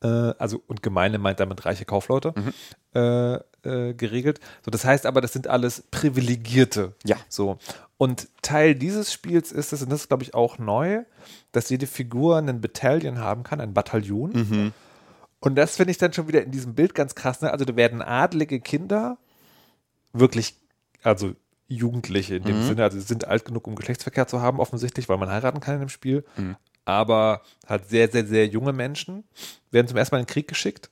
äh, also und gemeine meint damit reiche Kaufleute, äh, äh, geregelt. So, das heißt aber, das sind alles Privilegierte. Ja. So. Und Teil dieses Spiels ist es, und das ist, glaube ich, auch neu, dass jede Figur einen Battalion haben kann, ein Bataillon. Und das finde ich dann schon wieder in diesem Bild ganz krass. Ne? Also da werden adlige Kinder, wirklich, also Jugendliche in dem Sinne, also sie sind alt genug, um Geschlechtsverkehr zu haben, offensichtlich, weil man heiraten kann in dem Spiel. Aber halt sehr, sehr, sehr junge Menschen werden zum ersten Mal in den Krieg geschickt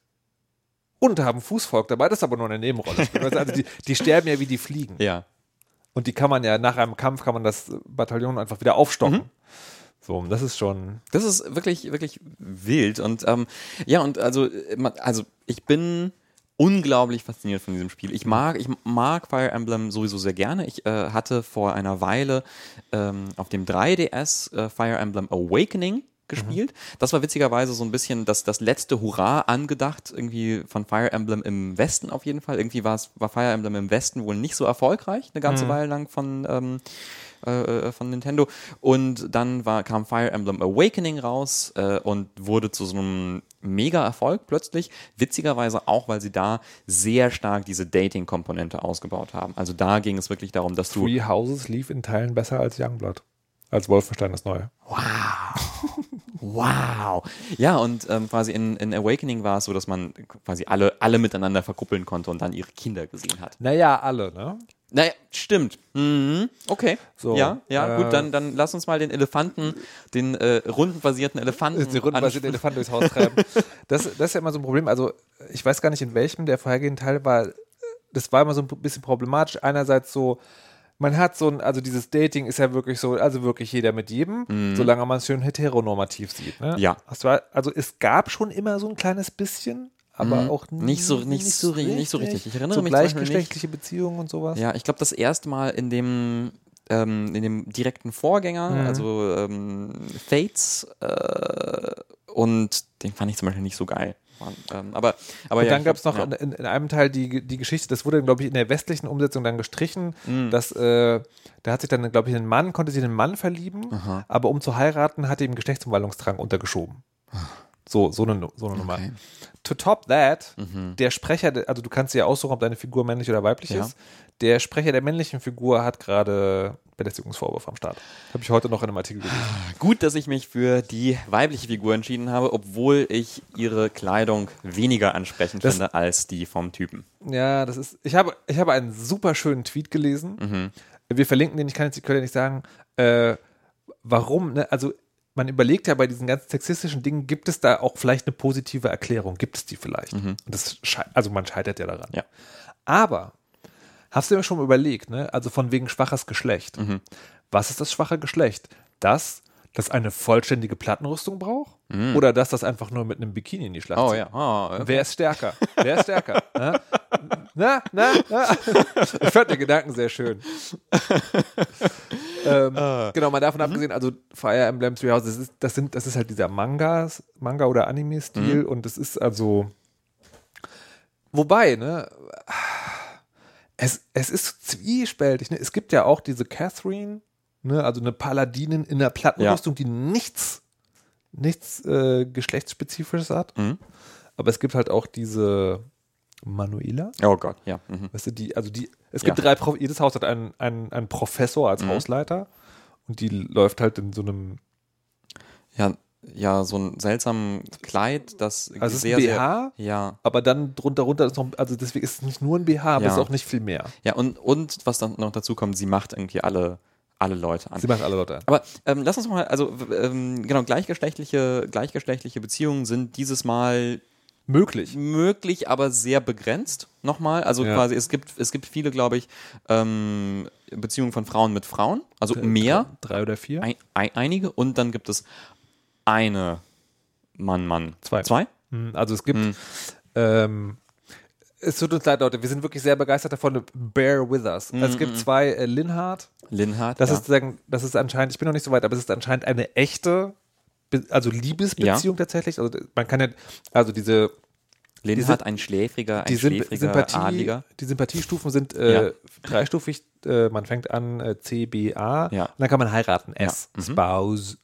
und haben Fußvolk dabei, das ist aber nur eine Nebenrolle. (laughs) also die, die sterben ja wie die Fliegen. Ja. Und die kann man ja nach einem Kampf kann man das Bataillon einfach wieder aufstocken. So, das ist schon. Das ist wirklich, wirklich wild. Und ähm, ja, und also, äh, also ich bin unglaublich fasziniert von diesem Spiel. Ich mag, ich mag Fire Emblem sowieso sehr gerne. Ich äh, hatte vor einer Weile ähm, auf dem 3DS äh, Fire Emblem Awakening gespielt. Das war witzigerweise so ein bisschen das, das letzte Hurra angedacht, irgendwie von Fire Emblem im Westen auf jeden Fall. Irgendwie war es, war Fire Emblem im Westen wohl nicht so erfolgreich, eine ganze Weile lang von, ähm, äh, von Nintendo. Und dann war, kam Fire Emblem Awakening raus äh, und wurde zu so einem Mega-Erfolg plötzlich. Witzigerweise auch, weil sie da sehr stark diese Dating-Komponente ausgebaut haben. Also da ging es wirklich darum, dass du. Three Houses lief in Teilen besser als Youngblood. Als Wolfenstein das Neue. Wow. Ja, und ähm, quasi in, in Awakening war es so, dass man quasi alle, alle miteinander verkuppeln konnte und dann ihre Kinder gesehen hat. Naja, alle, ne? Naja, stimmt. Mhm. Okay. So, ja, ja, äh, gut, dann, dann lass uns mal den Elefanten, den äh, rundenbasierten Elefanten. (laughs) Die rundenbasierte ansprechen. Elefant durchs Haus treiben. (laughs) Das, das ist ja immer so ein Problem. Also, ich weiß gar nicht, in welchem der vorhergehenden Teil war. Das war immer so ein bisschen problematisch. Einerseits so, man hat so ein, also dieses Dating ist ja wirklich so, also wirklich jeder mit jedem, solange man es schön heteronormativ sieht. Ne? Ja. Also es gab schon immer so ein kleines bisschen, aber auch Nicht so- nicht so ri- nicht so richtig. Ich erinnere so mich gleichgeschlechtliche Beziehungen und sowas. Ja, ich glaube, das erste Mal in dem, ähm, in dem direkten Vorgänger, Mhm. also ähm, Fates, äh, und den fand ich zum Beispiel nicht so geil. Ähm, aber, aber Und ja, dann gab es noch ja. in, in einem Teil die, die Geschichte, das wurde, glaube ich, in der westlichen Umsetzung dann gestrichen, Mhm. dass äh, da hat sich dann, glaube ich, ein Mann, konnte sich in einen Mann verlieben, aber um zu heiraten, hat er ihm Geschlechtsumwandlungsdrang untergeschoben. So, so eine, so eine Nummer. Okay. To top that, der Sprecher, also du kannst dir ja aussuchen, ob deine Figur männlich oder weiblich Ja. ist. Der Sprecher der männlichen Figur hat gerade Belästigungsvorwurf am Start. Habe ich heute noch in einem Artikel gelesen. Gut, dass ich mich für die weibliche Figur entschieden habe, obwohl ich ihre Kleidung weniger ansprechend Das- finde als die vom Typen. Ja, das ist. Ich habe, ich habe einen super schönen Tweet gelesen. Wir verlinken den, ich kann jetzt die Quelle nicht sagen. Äh, warum? Ne? Also, man überlegt ja bei diesen ganzen sexistischen Dingen, gibt es da auch vielleicht eine positive Erklärung? Gibt es die vielleicht? Und das also man scheitert ja daran. Ja. Aber hast du dir schon mal überlegt, ne? Also von wegen schwaches Geschlecht. Mhm. Was ist das schwache Geschlecht? Das, das eine vollständige Plattenrüstung braucht? Mhm. Oder das, das einfach nur mit einem Bikini in die Schlacht Oh zieht? ja. Oh, okay. Wer ist stärker? Wer ist stärker? na? Na, na, na? Ich fand den Gedanken sehr schön. (laughs) ähm, genau, mal davon abgesehen, also Fire Emblem Three Houses, das ist, das, sind, das ist halt dieser Mangas, Manga- oder Anime-Stil und es ist also. Wobei, ne? Es, es ist zwiespältig. Ne? Es gibt ja auch diese Catherine, ne? also eine Paladinin in der Plattenrüstung, die nichts, nichts äh, geschlechtsspezifisches hat. Mhm. Aber es gibt halt auch diese Manuela. oh Gott, ja. Mhm. Weißt du, die, also die, es gibt Ja. drei, jedes Haus hat einen, einen, einen Professor als Hausleiter und die läuft halt in so einem, Ja, ja, so ein seltsames Kleid, das also sehr, ein sehr. BH, Ja. aber dann drunter runter ist noch, also deswegen ist es nicht nur ein BH, aber Ja. es ist auch nicht viel mehr. Ja, und, und was dann noch dazu kommt, sie macht irgendwie alle, alle Leute an. Sie machen alle Leute an. Aber ähm, lass uns mal, also ähm, genau, gleichgeschlechtliche, gleichgeschlechtliche Beziehungen sind dieses Mal Möglich. möglich, aber sehr begrenzt. Nochmal, also Ja. quasi, es gibt, es gibt viele, glaube ich, ähm, Beziehungen von Frauen mit Frauen, also mehr, Drei oder vier? ein, ein, einige, und dann gibt es eine Mann, Mann. Zwei. Zwei? Hm, Also es gibt, Hm. ähm, es tut uns leid, Leute, wir sind wirklich sehr begeistert davon. Bear with us. Also es gibt zwei äh, Linhard. Linhard. Das ja. ist das ist anscheinend, ich bin noch nicht so weit, aber es ist anscheinend eine echte, also Liebesbeziehung tatsächlich. Also man kann ja, also diese, Linhard, ein schläfriger, ein die schläfriger Sympathie, Adliger. die Sympathiestufen sind äh, Ja. dreistufig. Äh, man fängt an äh, C, B, A Ja. und dann kann man heiraten. S, Spouse.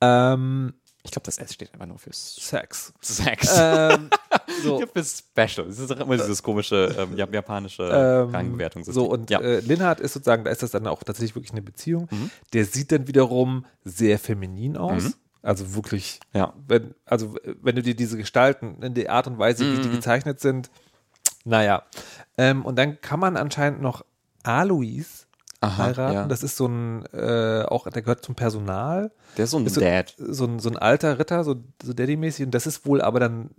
Ähm, Ich glaube, das S steht einfach nur für Sex. Sex. ähm, (laughs) so. Ja, für Special. Das ist doch immer dieses komische ähm, jap- japanische Ähm, Rangbewertungssystem. So, und ja. Mhm. äh, Linhard ist sozusagen, da ist das dann auch tatsächlich wirklich eine Beziehung. Der sieht dann wiederum sehr feminin aus. Also wirklich, Mhm. Ja. wenn, also wenn du dir diese Gestalten in der Art und Weise, wie die Mhm. gezeichnet sind, naja. Ähm, und dann kann man anscheinend noch Alois Aha, heiraten. ja. Das ist so ein, äh, auch, der gehört zum Personal. Der ist so ein Ist so, Dad. so, ein, so ein alter Ritter, so, so Daddy-mäßig. Und das ist wohl aber dann,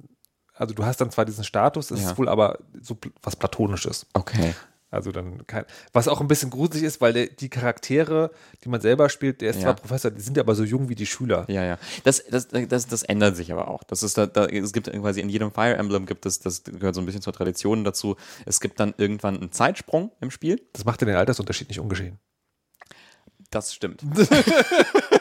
also du hast dann zwar diesen Status, es Ja. ist wohl aber so was Platonisches. Okay. Also dann kein, was auch ein bisschen gruselig ist, weil der, die Charaktere, die man selber spielt, der ist Ja. zwar Professor, die sind aber so jung wie die Schüler. Ja, ja. Das, das, das, das ändert sich aber auch. Das ist da, da, es gibt quasi in jedem Fire Emblem gibt es, das gehört so ein bisschen zur Tradition dazu. Es gibt dann irgendwann einen Zeitsprung im Spiel. Das macht ja den Altersunterschied nicht ungeschehen. Das stimmt. (laughs)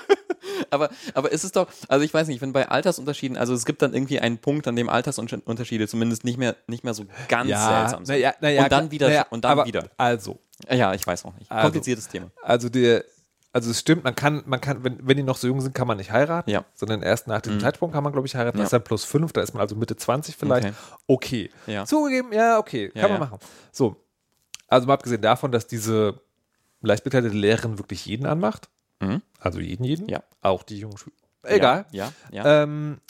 aber, aber ist es doch, also ich weiß nicht, wenn bei Altersunterschieden, also es gibt dann irgendwie einen Punkt, an dem Altersunterschiede zumindest nicht mehr, nicht mehr so ganz seltsam sind. na ja, und dann wieder, na ja, und dann aber, wieder. Also, Ja, ich weiß auch nicht. Also- Kompliziertes Thema. also der, also es stimmt, man kann, man kann, wenn, wenn die noch so jung sind, kann man nicht heiraten, Ja. Mhm. sondern erst nach diesem Zeitpunkt kann man, glaube ich, heiraten. Das Ja. ist dann plus fünf, da ist man also Mitte 20 vielleicht. Okay. Ja. Zugegeben, ja, okay, kann Ja, man ja. machen. So. Also mal abgesehen davon, dass diese leicht bekleidete Lehrerin wirklich jeden anmacht. Mhm. Also jeden, jeden. Ja. Auch die jungen Schüler. Egal. Ja, ja. ja. Ähm,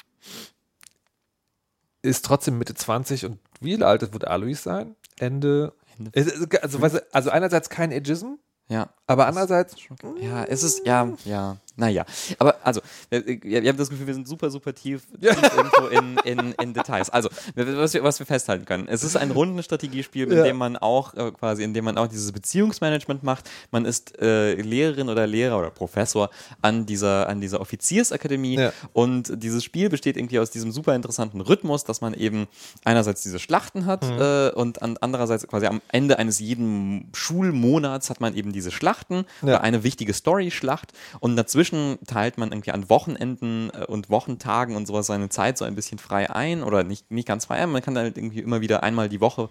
ist trotzdem Mitte 20 und wie alt wird Alois sein? Ende. Ende Also, du, also einerseits kein Ageism, ja. Aber andererseits, Ja, es ist, ja, ja, naja. Aber also, wir, wir haben das Gefühl, wir sind super, super tief, tief irgendwo in, in, in Details. Also, was wir, was wir festhalten können, es ist ein Rundenstrategiespiel, in Ja. dem man auch äh, quasi, in dem man auch dieses Beziehungsmanagement macht. Man ist äh, Lehrerin oder Lehrer oder Professor an dieser, an dieser Offiziersakademie Ja. und dieses Spiel besteht irgendwie aus diesem super interessanten Rhythmus, dass man eben einerseits diese Schlachten hat Mhm. äh, und an, andererseits quasi am Ende eines jeden Schulmonats hat man eben diese Schlachten Ja. oder eine wichtige Story-Schlacht und dazwischen teilt man irgendwie an Wochenenden äh, und Wochentagen und sowas seine Zeit so ein bisschen frei ein oder nicht, nicht ganz frei ein. Man kann halt irgendwie immer wieder einmal die Woche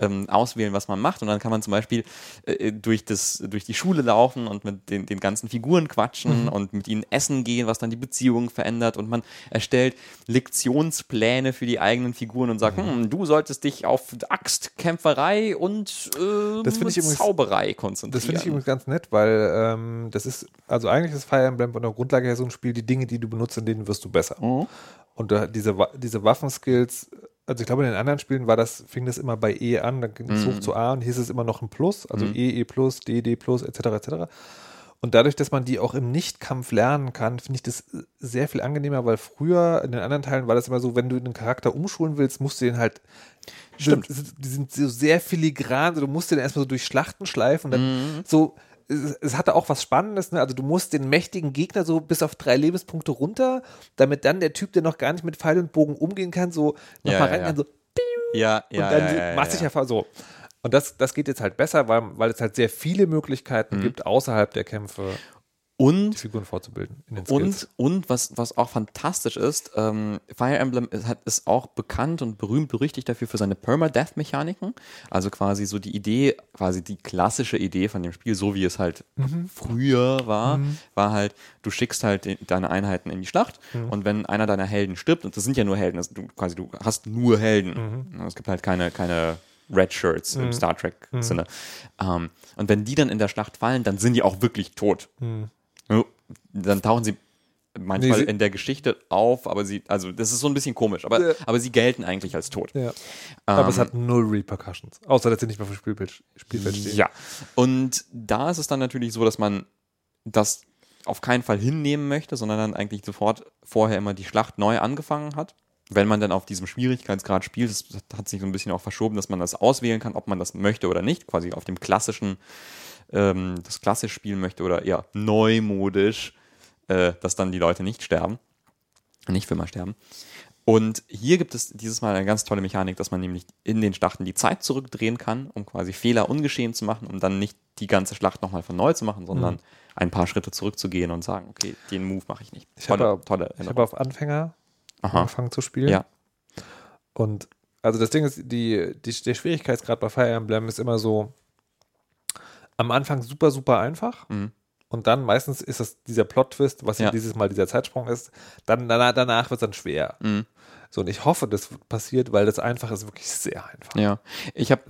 ähm, auswählen, was man macht und dann kann man zum Beispiel äh, durch, das, durch die Schule laufen und mit den, den ganzen Figuren quatschen und mit ihnen essen gehen, was dann die Beziehung verändert und man erstellt Lektionspläne für die eigenen Figuren und sagt, hm, du solltest dich auf Axtkämpferei und äh, Das ich übrigens- Zauberei konzentrieren. das finde ich übrigens ganz nett, weil ähm, das ist, also eigentlich ist Fire Emblem von der Grundlage her so ein Spiel, die Dinge, die du benutzt, in denen wirst du besser. Mhm. Und da, diese, diese Waffenskills, also ich glaube, in den anderen Spielen war das, fing das immer bei E an, dann ging es Mhm. hoch zu A und hieß es immer noch ein Plus, also E, E plus, D, D plus, etc. etc. Und dadurch, dass man die auch im Nichtkampf lernen kann, finde ich das sehr viel angenehmer, weil früher in den anderen Teilen war das immer so, wenn du einen Charakter umschulen willst, musst du den halt. Stimmt. Die, sind so sehr filigran, du musst den erstmal so durch Schlachten schleifen und dann so. Es, es hatte auch was Spannendes, ne? Also du musst den mächtigen Gegner so bis auf drei Lebenspunkte runter, damit dann der Typ, der noch gar nicht mit Pfeil und Bogen umgehen kann, so nochmal ja, rein ja. kann, so Ja, ja, und dann ja, ja, ja, machst ja. so. Und das, das geht jetzt halt besser, weil, weil es halt sehr viele Möglichkeiten gibt, außerhalb der Kämpfe Und Figuren vorzubilden. Und, und was, was auch fantastisch ist, ähm, Fire Emblem ist, hat, ist auch bekannt und berühmt berüchtigt dafür für seine Permadeath-Mechaniken. Also quasi so die Idee, quasi die klassische Idee von dem Spiel, so wie es halt früher war, war halt, du schickst halt de- deine Einheiten in die Schlacht und wenn einer deiner Helden stirbt, und das sind ja nur Helden, also du, quasi du hast nur Helden. Es gibt halt keine, keine Red Shirts im Star Trek-Sinne. Ähm, und wenn die dann in der Schlacht fallen, dann sind die auch wirklich tot. Dann tauchen sie manchmal Nee, sie- in der Geschichte auf, aber sie, also das ist so ein bisschen komisch, aber, Ja. aber sie gelten eigentlich als tot. Ja. Aber es Ähm, hat null Repercussions. Außer, dass sie nicht mehr auf dem Spielbild, Spielfeld stehen. Ja. Und da ist es dann natürlich so, dass man das auf keinen Fall hinnehmen möchte, sondern dann eigentlich sofort vorher immer die Schlacht neu angefangen hat. Wenn man dann auf diesem Schwierigkeitsgrad spielt, das hat sich so ein bisschen auch verschoben, dass man das auswählen kann, ob man das möchte oder nicht, quasi auf dem klassischen, ähm, das klassisch spielen möchte oder eher neumodisch, äh, dass dann die Leute nicht sterben, nicht für immer sterben. Und hier gibt es dieses Mal eine ganz tolle Mechanik, dass man nämlich in den Schlachten die Zeit zurückdrehen kann, um quasi Fehler ungeschehen zu machen, um dann nicht die ganze Schlacht nochmal von neu zu machen, sondern ein paar Schritte zurückzugehen und sagen, okay, den Move mache ich nicht. Ich habe tolle ich habe auf Anfänger Aha. angefangen zu spielen. Ja. Und also das Ding ist, die, die, der Schwierigkeitsgrad bei Fire Emblem ist immer so am Anfang super, super einfach. Mhm. Und dann meistens ist es dieser Plot-Twist, was Ja. dieses Mal dieser Zeitsprung ist. Dann danach, danach wird es dann schwer. Mhm. So, und ich hoffe, das passiert, weil das einfach ist wirklich sehr einfach. Ja, ich habe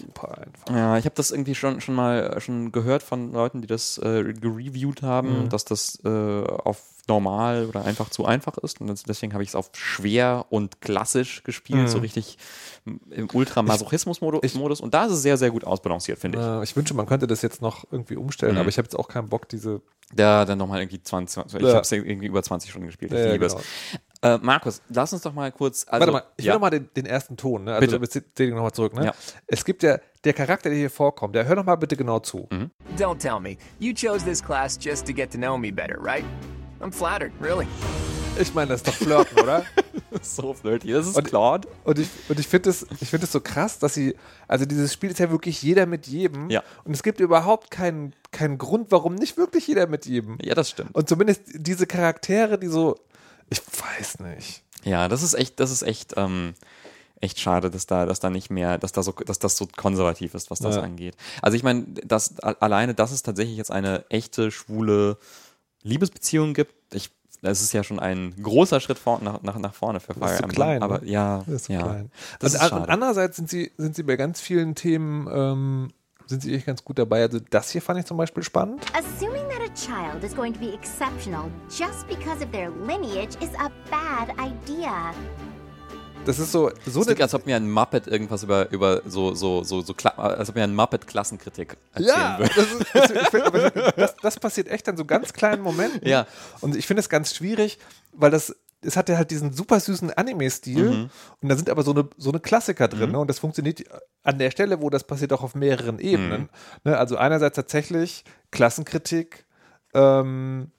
Super einfach. ja, ich habe das irgendwie schon schon mal äh, schon gehört von Leuten, die das äh, gereviewt haben, dass das äh, auf normal oder einfach zu einfach ist und deswegen habe ich es auf schwer und klassisch gespielt, so richtig im Ultramasochismus-Modus und da ist es sehr sehr gut ausbalanciert, finde ich. Äh, ich wünsche, man könnte das jetzt noch irgendwie umstellen, Mhm. aber ich habe jetzt auch keinen Bock, diese. Da dann nochmal irgendwie 20, ich Ja. habe es irgendwie über 20 Stunden gespielt. Ich Ja, liebe genau. es. Äh, Markus, lass uns doch mal kurz. Also, Warte mal, ich will ja. noch mal den, den ersten Ton, ne? Also Bitte. zählen nochmal zurück, ne? Ja. Es gibt ja der Charakter, der hier vorkommt, der hör doch mal bitte genau zu. Mhm. Don't tell me. You chose this class just to get to know me better, right? I'm flattered, really. Ich meine, das ist doch Flirten, oder? (laughs) so flirty. Das ist Und- Claude. Und ich, und ich finde es ich find es so krass, dass sie, also dieses Spiel ist ja wirklich jeder mit jedem. Ja. Und es gibt überhaupt keinen, keinen Grund, warum nicht wirklich jeder mit jedem. Ja, das stimmt. Und zumindest diese Charaktere, die so, ich weiß nicht. Ja, das ist echt, das ist echt, ähm, echt schade, dass da, dass da nicht mehr, dass da so, dass das so konservativ ist, was das Ja. angeht. Also ich meine, das alleine, dass es tatsächlich jetzt eine echte schwule Liebesbeziehung gibt, ich, das ist ja schon ein großer Schritt vor, nach, nach, nach vorne für Das Fire ist so Emblem. klein, aber ne? ja, Das ist so ja, klein. Das ist schade. und andererseits sind sie, sind sie bei ganz vielen Themen, ähm, sind sie echt ganz gut dabei. Also das hier fand ich zum Beispiel spannend. Assuming that a child is going to be exceptional just because of their lineage is a bad idea. Das ist so, so klingt, als ob mir ein Muppet irgendwas über, über so, so, so, so, als ob mir ein Muppet Klassenkritik erzählen Ja, würde. das, ist, find, das, das passiert echt an so ganz kleinen Momenten. Ja. Und ich finde es ganz schwierig, weil das, es hat ja halt diesen super süßen Anime-Stil Mhm. und da sind aber so eine, so eine Klassiker drin. Ne? Und das funktioniert an der Stelle, wo das passiert, auch auf mehreren Mhm. Ebenen. Ne? Also einerseits tatsächlich Klassenkritik, ähm,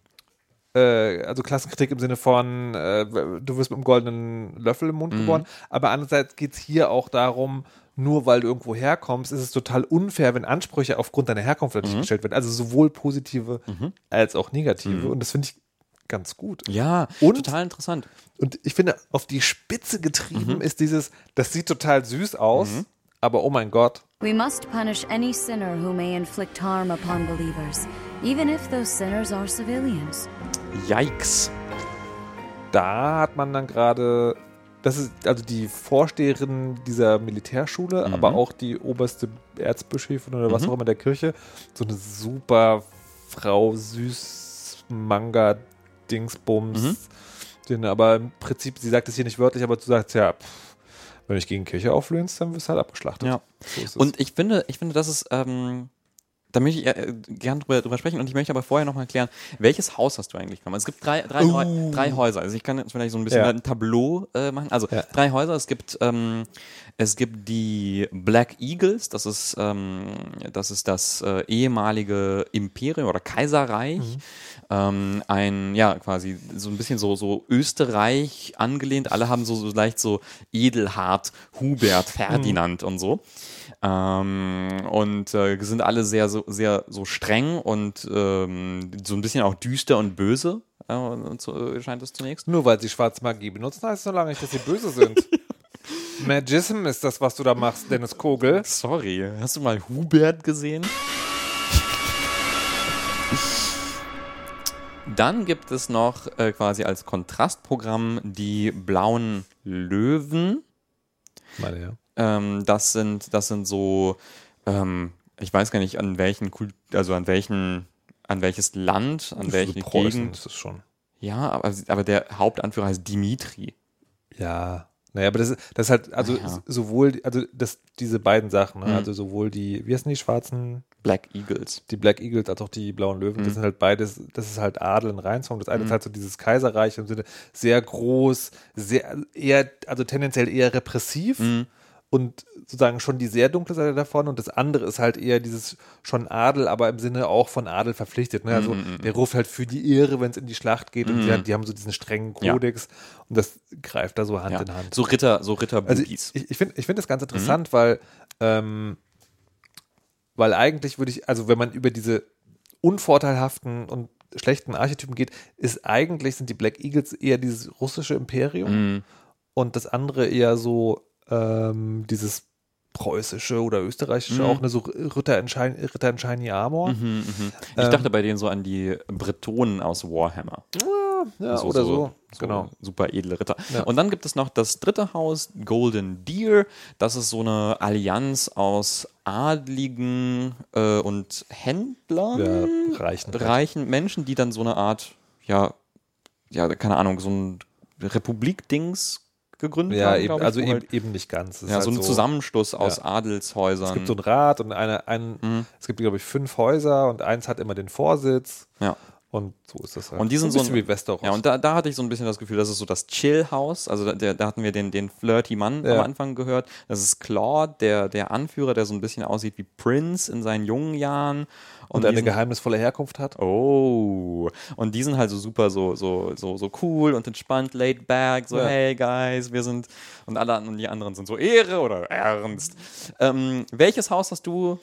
äh, also Klassenkritik im Sinne von, äh, du wirst mit einem goldenen Löffel im Mhm. Mund geboren, aber andererseits geht es hier auch darum, nur weil du irgendwo herkommst, ist es total unfair, wenn Ansprüche aufgrund deiner Herkunft Mhm. gestellt werden. Also sowohl positive als auch negative. Und das finde ich ganz gut. Ja, Und- total interessant. Und ich finde, auf die Spitze getrieben Mhm. ist dieses, das sieht total süß aus, aber oh mein Gott, We must punish any sinner who may inflict harm upon believers, even if those sinners are civilians. Yikes. da hat man dann gerade, das ist also die Vorsteherin dieser Militärschule, Mhm. aber auch die oberste Erzbischöfin oder was auch immer der Kirche, so eine super Frau, süß Manga-Dingsbums, Mhm. den aber im Prinzip, sie sagt es hier nicht wörtlich, aber du sagst ja, pff, wenn ich gegen Kirche auflöhnst, dann wirst du halt abgeschlachtet. Ja. So ist es. Und ich finde, ich finde, das ist, ähm, da möchte ich äh, gern drüber, drüber sprechen und ich möchte aber vorher noch mal erklären, welches Haus hast du eigentlich genommen? Es gibt drei, drei, Uh. drei Häuser. Also ich kann jetzt vielleicht so ein bisschen Ja. ein Tableau äh, machen. Also Ja. drei Häuser. Es gibt, ähm, es gibt die Black Eagles, das ist, ähm, das ist das äh, ehemalige Imperium oder Kaiserreich. Mhm. Ähm, ein, ja, quasi so ein bisschen so, so Österreich angelehnt. Alle haben so, so leicht so Edelhard, Hubert, Ferdinand und so. Ähm, und äh, sind alle sehr, so, sehr so streng und ähm, so ein bisschen auch düster und böse, äh, so, scheint es zunächst. Nur weil sie schwarze Magie benutzen, heißt es noch lange nicht, dass sie böse sind. (laughs) Magism ist das, was du da machst, Dennis Kogel. Sorry, hast du mal Hubert gesehen? Dann gibt es noch äh, quasi als Kontrastprogramm die blauen Löwen. Meine, ja. Ähm, das sind, das sind so, ähm, ich weiß gar nicht, an welchen, Kult also an welchen, an welches Land, an welche Preußen Gegend. ist es schon. Ja, aber, aber der Hauptanführer heißt Dimitri. Ja. Naja, aber das ist, das ist halt, also Ah, ja. s- sowohl, also das, diese beiden Sachen, ne? Mhm. also sowohl die, wie heißen die schwarzen, Black Eagles. die Black Eagles als auch die blauen Löwen, Mhm. das sind halt beides, das ist halt Adel in Reinform. Das eine Mhm. ist halt so dieses Kaiserreich im Sinne sehr groß, sehr, eher, also tendenziell eher repressiv Mhm. Und sozusagen schon die sehr dunkle Seite davon und das andere ist halt eher dieses schon Adel, aber im Sinne auch von Adel verpflichtet. Ne? Also Mhm, der ruft halt für die Ehre, wenn es in die Schlacht geht und die, hat- die haben so diesen strengen Ja. Kodex und das greift da so Hand Ja. in Hand. So Ritter, so Ritter Also ich, ich finde ich find das Mhm. ganz interessant, weil, ähm, weil eigentlich würde ich, also wenn man über diese unvorteilhaften und schlechten Archetypen geht, ist eigentlich, sind die Black Eagles eher dieses russische Imperium Mhm. und das andere eher so ähm, dieses preußische oder österreichische Mhm. auch, ne, so Ritter in, Shiny, Ritter in Shiny Armor. Mhm, mhm. Ich Ähm, dachte bei denen so an die Bretonen aus Warhammer. Ja, oder so. Genau. Super edle Ritter. Ja. Und dann gibt es noch das dritte Haus, Golden Deer. Das ist so eine Allianz aus Adligen äh, und Händlern. Ja, reichen. reichen Menschen, die dann so eine Art, ja, ja, keine Ahnung, so ein Republik-Dings gegründet Ja, haben, eben, ich, also eben, halt, eben nicht ganz. Es ist ja, halt so ein Zusammenschluss aus Ja. Adelshäusern. Es gibt so einen Rat und eine, ein, Mhm. es gibt, glaube ich, fünf Häuser und eins hat immer den Vorsitz ja. Und so ist das halt. Und die sind ein so ein- wie Westeros. Ja, und da, da hatte ich so ein bisschen das Gefühl, das ist so das Chill-Haus. Also da, der, da hatten wir den, den flirty Mann Ja. am Anfang gehört. Das ist Claude, der, der Anführer, der so ein bisschen aussieht wie Prince in seinen jungen Jahren. und die eine sind- geheimnisvolle Herkunft hat. Oh, und die sind halt so super, so, so, so, so cool und entspannt, laid back, so, Ja. hey guys, wir sind, und alle und die anderen sind so Ehre oder Ernst. Ähm, welches Haus hast du,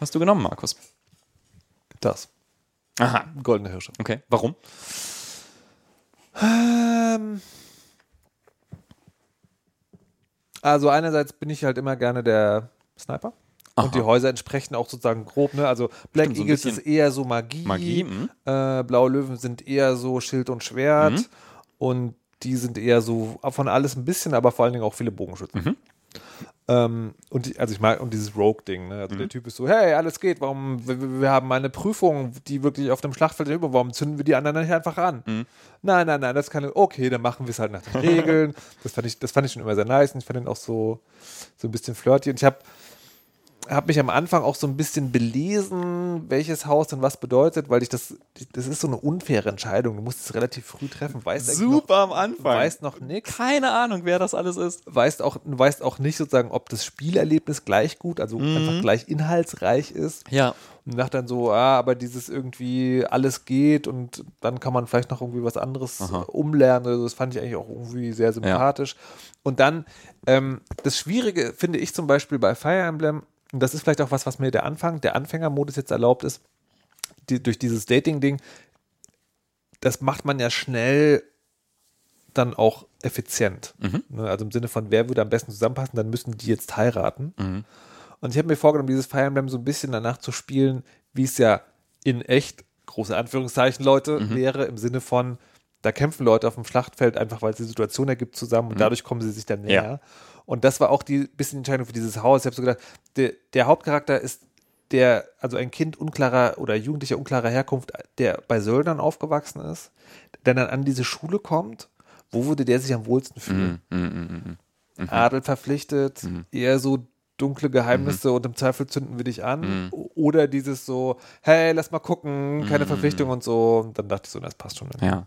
hast du genommen, Markus? Das. Aha, Goldene Hirsche. okay. Warum? Ähm, also einerseits bin ich halt immer gerne der Sniper. Aha. Und die Häuser entsprechen auch sozusagen grob, ne? Also Black Stimmt, so Eagles bisschen ist eher so Magie. Magie, mhm. Äh, Blaue Löwen sind eher so Schild und Schwert. Mhm. Und die sind eher so von alles ein bisschen, aber vor allen Dingen auch viele Bogenschützen. Mhm. Ähm, und die, also ich mag, und dieses Rogue-Ding, ne? Mhm. Also der Typ ist so, hey, alles geht, warum, wir, wir wir haben eine Prüfung, die wirklich auf dem Schlachtfeld über, warum zünden wir die anderen nicht einfach an? Mhm. Nein, nein, nein, das kann, okay, dann machen wir es halt nach den (laughs) Regeln. das fand ich, das fand ich schon immer sehr nice und ich fand ihn auch so, so ein bisschen flirty und ich habe habe mich am Anfang auch so ein bisschen belesen, welches Haus denn was bedeutet, weil ich das, das ist so eine unfaire Entscheidung. Du musst es relativ früh treffen. Weißt Super am noch, Anfang. weißt noch nichts. Keine Ahnung, wer das alles ist. Weißt auch, weißt auch nicht sozusagen, ob das Spielerlebnis gleich gut, also Mhm. einfach gleich inhaltsreich ist. Ja. Und nach dann so, ah, aber dieses irgendwie alles geht und dann kann man vielleicht noch irgendwie was anderes äh, umlernen. oder so. Das fand ich eigentlich auch irgendwie sehr sympathisch. Und dann, ähm, das Schwierige finde ich zum Beispiel bei Fire Emblem, und das ist vielleicht auch was, was mir der Anfang, der Anfängermodus jetzt erlaubt ist, die, durch dieses Dating-Ding, das macht man ja schnell dann auch effizient. Ne, also im Sinne von, wer würde am besten zusammenpassen, dann müssen die jetzt heiraten. Und ich habe mir vorgenommen, dieses Fire Emblem so ein bisschen danach zu spielen, wie es ja in echt, große Anführungszeichen, Leute, wäre, im Sinne von, da kämpfen Leute auf dem Schlachtfeld einfach, weil es die Situation ergibt zusammen und dadurch kommen sie sich dann näher. Und das war auch die bisschen Entscheidung für dieses Haus. Ich habe so gedacht, der, der Hauptcharakter ist der, also ein Kind unklarer oder Jugendlicher unklarer Herkunft, der bei Söldnern aufgewachsen ist, der dann an diese Schule kommt, wo würde der sich am wohlsten fühlen? Adel verpflichtet, eher so dunkle Geheimnisse und im Zweifel zünden wir dich an. Oder dieses so, hey, lass mal gucken, keine Verpflichtung und so. Und dann dachte ich so, das passt schon. Ja.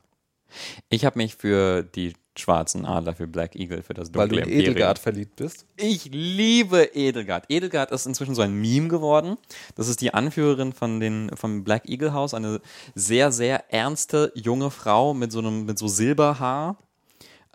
Ich habe mich für die schwarzen Adler, für Black Eagle, für das Weil du dunkle in. Edelgard verliebt bist. Ich liebe Edelgard. Edelgard ist inzwischen so ein Meme geworden. Das ist die Anführerin von den, vom Black Eagle House. Eine sehr, sehr ernste junge Frau mit so einem, mit so Silberhaar.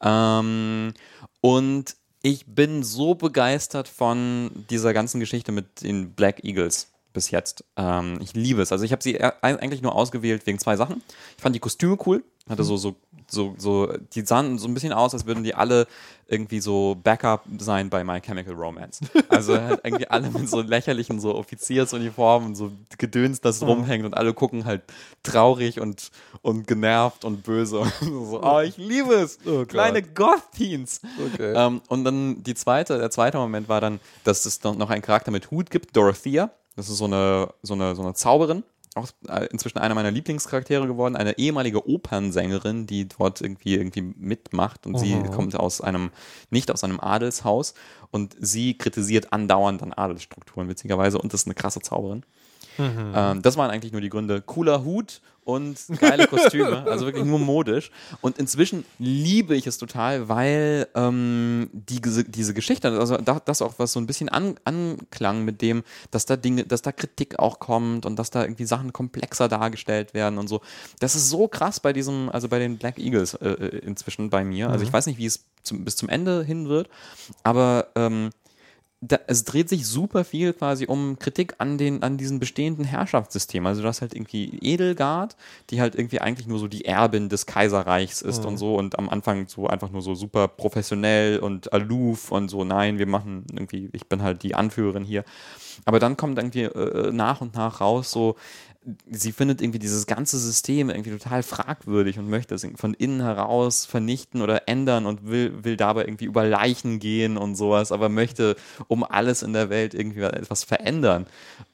Ähm, und ich bin so begeistert von dieser ganzen Geschichte mit den Black Eagles bis jetzt. Ähm, ich liebe es. Also ich habe sie e- eigentlich nur ausgewählt wegen zwei Sachen. Ich fand die Kostüme cool. Hatte so, so, so, so, die sahen so ein bisschen aus, als würden die alle irgendwie so Backup sein bei My Chemical Romance. Also halt irgendwie alle mit so lächerlichen so Offiziersuniformen und so Gedöns, das rumhängt und alle gucken halt traurig und, und genervt und böse. Und (laughs) so, oh, ich liebe es. Kleine Goth-Teens. Okay. Ähm, und dann die zweite, der zweite Moment war dann, dass es noch noch einen Charakter mit Hut gibt, Dorothea. Das ist so eine, so eine, so eine Zauberin. Auch äh, inzwischen einer meiner Lieblingscharaktere geworden, eine ehemalige Opernsängerin, die dort irgendwie irgendwie mitmacht und sie kommt aus einem nicht aus einem Adelshaus und sie kritisiert andauernd dann Adelsstrukturen witzigerweise und ist eine krasse Zauberin. Ähm, das waren eigentlich nur die Gründe. Cooler Hut und geile Kostüme, (laughs) also wirklich nur modisch. Und inzwischen liebe ich es total, weil ähm, die, diese- Geschichte, also da, das auch was so ein bisschen an, anklang mit dem, dass da Dinge, dass da Kritik auch kommt und dass da irgendwie Sachen komplexer dargestellt werden und so. Das ist so krass bei diesem, also bei den Black Eagles äh, äh, inzwischen bei mir. Also ich weiß nicht, wie es zum, bis zum Ende hin wird, aber ähm, da, es dreht sich super viel quasi um Kritik an den an diesem bestehenden Herrschaftssystem. Also du hast halt irgendwie Edelgard, die halt irgendwie eigentlich nur so die Erbin des Kaiserreichs ist und so und am Anfang so einfach nur so super professionell und aloof und so, nein, wir machen irgendwie, ich bin halt die Anführerin hier. Aber dann kommt irgendwie äh, nach und nach raus so, sie findet irgendwie dieses ganze System irgendwie total fragwürdig und möchte es von innen heraus vernichten oder ändern und will, will dabei irgendwie über Leichen gehen und sowas, aber möchte um alles in der Welt irgendwie etwas verändern.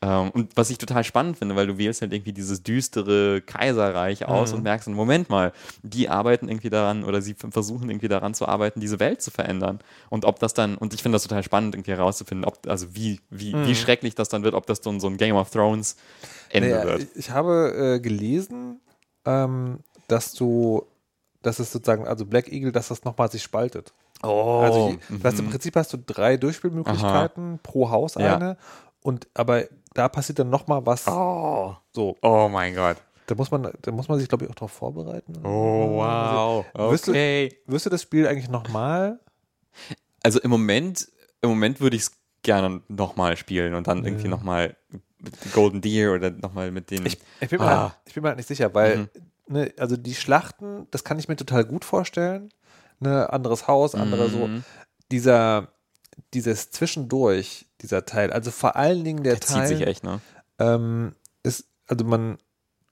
Ähm, und was ich total spannend finde, weil du wählst halt irgendwie dieses düstere Kaiserreich aus und merkst, Moment mal, die arbeiten irgendwie daran oder sie versuchen irgendwie daran zu arbeiten, diese Welt zu verändern. Und ob das dann, und ich finde das total spannend, irgendwie herauszufinden, ob, also wie, wie, wie schrecklich das dann wird, ob das dann so ein Game of Thrones Ende Naja, wird. ich, habe äh, gelesen, ähm, dass du, dass es sozusagen, also Black Eagle, dass das nochmal sich spaltet. Oh, Also je- das im Prinzip hast du drei Durchspielmöglichkeiten pro Haus Ja. eine und aber da passiert dann nochmal was oh. so. oh mein Gott. Da muss man, da muss man sich, glaube ich, auch darauf vorbereiten. Oh, wow. Wirst du- Okay. Wirst du das Spiel eigentlich nochmal? Also im Moment, im Moment würde ich es gerne nochmal spielen und dann irgendwie nochmal mit Golden Deer oder nochmal mit den. Ich, ich, bin mir Ah. halt, ich bin mir halt nicht sicher, weil, ne, also die Schlachten, das kann ich mir total gut vorstellen. Ne, anderes Haus, andere so. Mhm. Dieser, dieses Zwischendurch, dieser Teil, also vor allen Dingen der, der zieht Teil, sich echt, ne? ähm, ist, also man,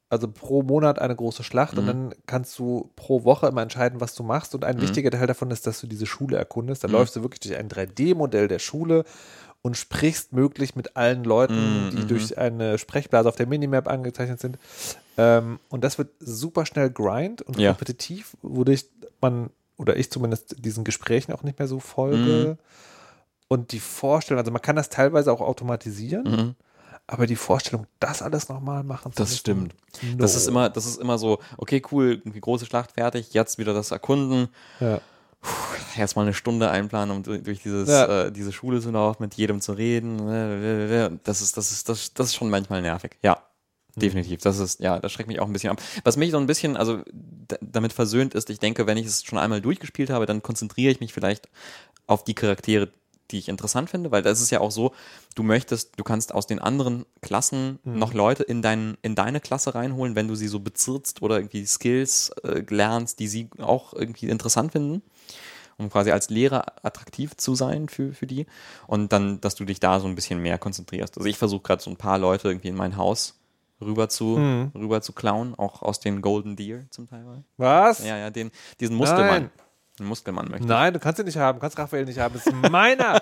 also pro Monat eine große Schlacht und dann kannst du pro Woche immer entscheiden, was du machst. Und ein wichtiger Teil davon ist, dass du diese Schule erkundest. Da läufst du wirklich durch ein 3D-Modell der Schule und sprichst möglich mit allen Leuten, die durch eine Sprechblase auf der Minimap angezeichnet sind. Ähm, und das wird super schnell grind und Ja. repetitiv, wodurch man, oder ich zumindest, diesen Gesprächen auch nicht mehr so folge. Und die Vorstellung, also man kann das teilweise auch automatisieren, aber die Vorstellung, das alles nochmal machen zu Das stimmt. no. Das ist immer, das ist immer so, okay, cool, irgendwie große Schlacht fertig, jetzt wieder das Erkunden. Ja. Erstmal eine Stunde einplanen, um durch dieses, Ja. äh, diese Schule zu laufen, mit jedem zu reden. äh, Das ist, das ist, das, das ist schon manchmal nervig. Ja. Definitiv. Das ist, ja, das schreckt mich auch ein bisschen ab. Was mich so ein bisschen, also damit versöhnt ist, ich denke, wenn ich es schon einmal durchgespielt habe, dann konzentriere ich mich vielleicht auf die Charaktere, die ich interessant finde, weil das ist ja auch so, du möchtest, du kannst aus den anderen Klassen noch Leute in, dein, in deine Klasse reinholen, wenn du sie so bezirzt oder irgendwie Skills äh, lernst, die sie auch irgendwie interessant finden um quasi als Lehrer attraktiv zu sein für, für die und dann, dass du dich da so ein bisschen mehr konzentrierst. Also ich versuche gerade so ein paar Leute irgendwie in mein Haus rüber zu, Mhm. rüber zu klauen, auch aus den Golden Deer zum Teil. Was? Ja, ja, den, diesen Muskelmann. Nein. Den Muskelmann möchte Nein, du kannst ihn nicht haben, du kannst Raphael nicht haben, das ist meiner.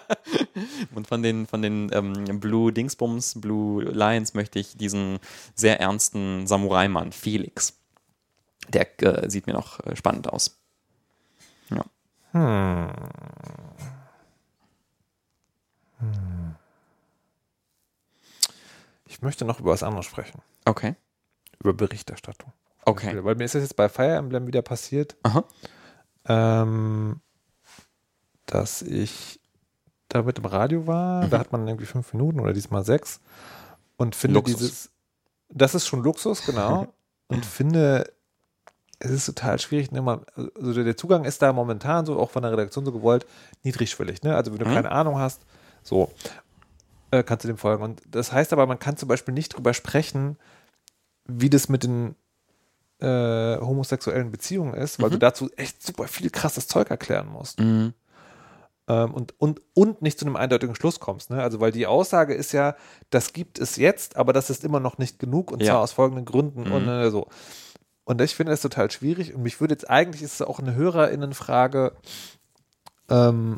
(laughs) Und von den, von den ähm, Blue Dingsbums, Blue Lions möchte ich diesen sehr ernsten Samurai-Mann, Felix. Der äh, sieht mir noch äh, spannend aus. Ja. ich möchte noch über was anderes sprechen. Okay. Über Berichterstattung. Okay. Weil mir ist das jetzt bei Fire Emblem wieder passiert, ähm, dass ich da mit dem Radio war. Mhm. Da hat man irgendwie fünf Minuten oder diesmal sechs. Und finde Luxus. dieses, das ist schon Luxus, genau. (laughs) und finde, es ist total schwierig. Ne? Man, also der Zugang ist da momentan so, auch von der Redaktion so gewollt, niedrigschwellig. Ne? Also wenn du Mhm. keine Ahnung hast, so äh, kannst du dem folgen. Und das heißt aber, man kann zum Beispiel nicht drüber sprechen, wie das mit den äh, homosexuellen Beziehungen ist, weil du dazu echt super viel krasses Zeug erklären musst. Mhm. Ähm, und, und, und nicht zu einem eindeutigen Schluss kommst. Ne? Also, weil die Aussage ist ja, das gibt es jetzt, aber das ist immer noch nicht genug und Ja. zwar aus folgenden Gründen Mhm. und äh, so. Und ich finde das total schwierig und mich würde jetzt eigentlich, ist es auch eine HörerInnenfrage, ähm,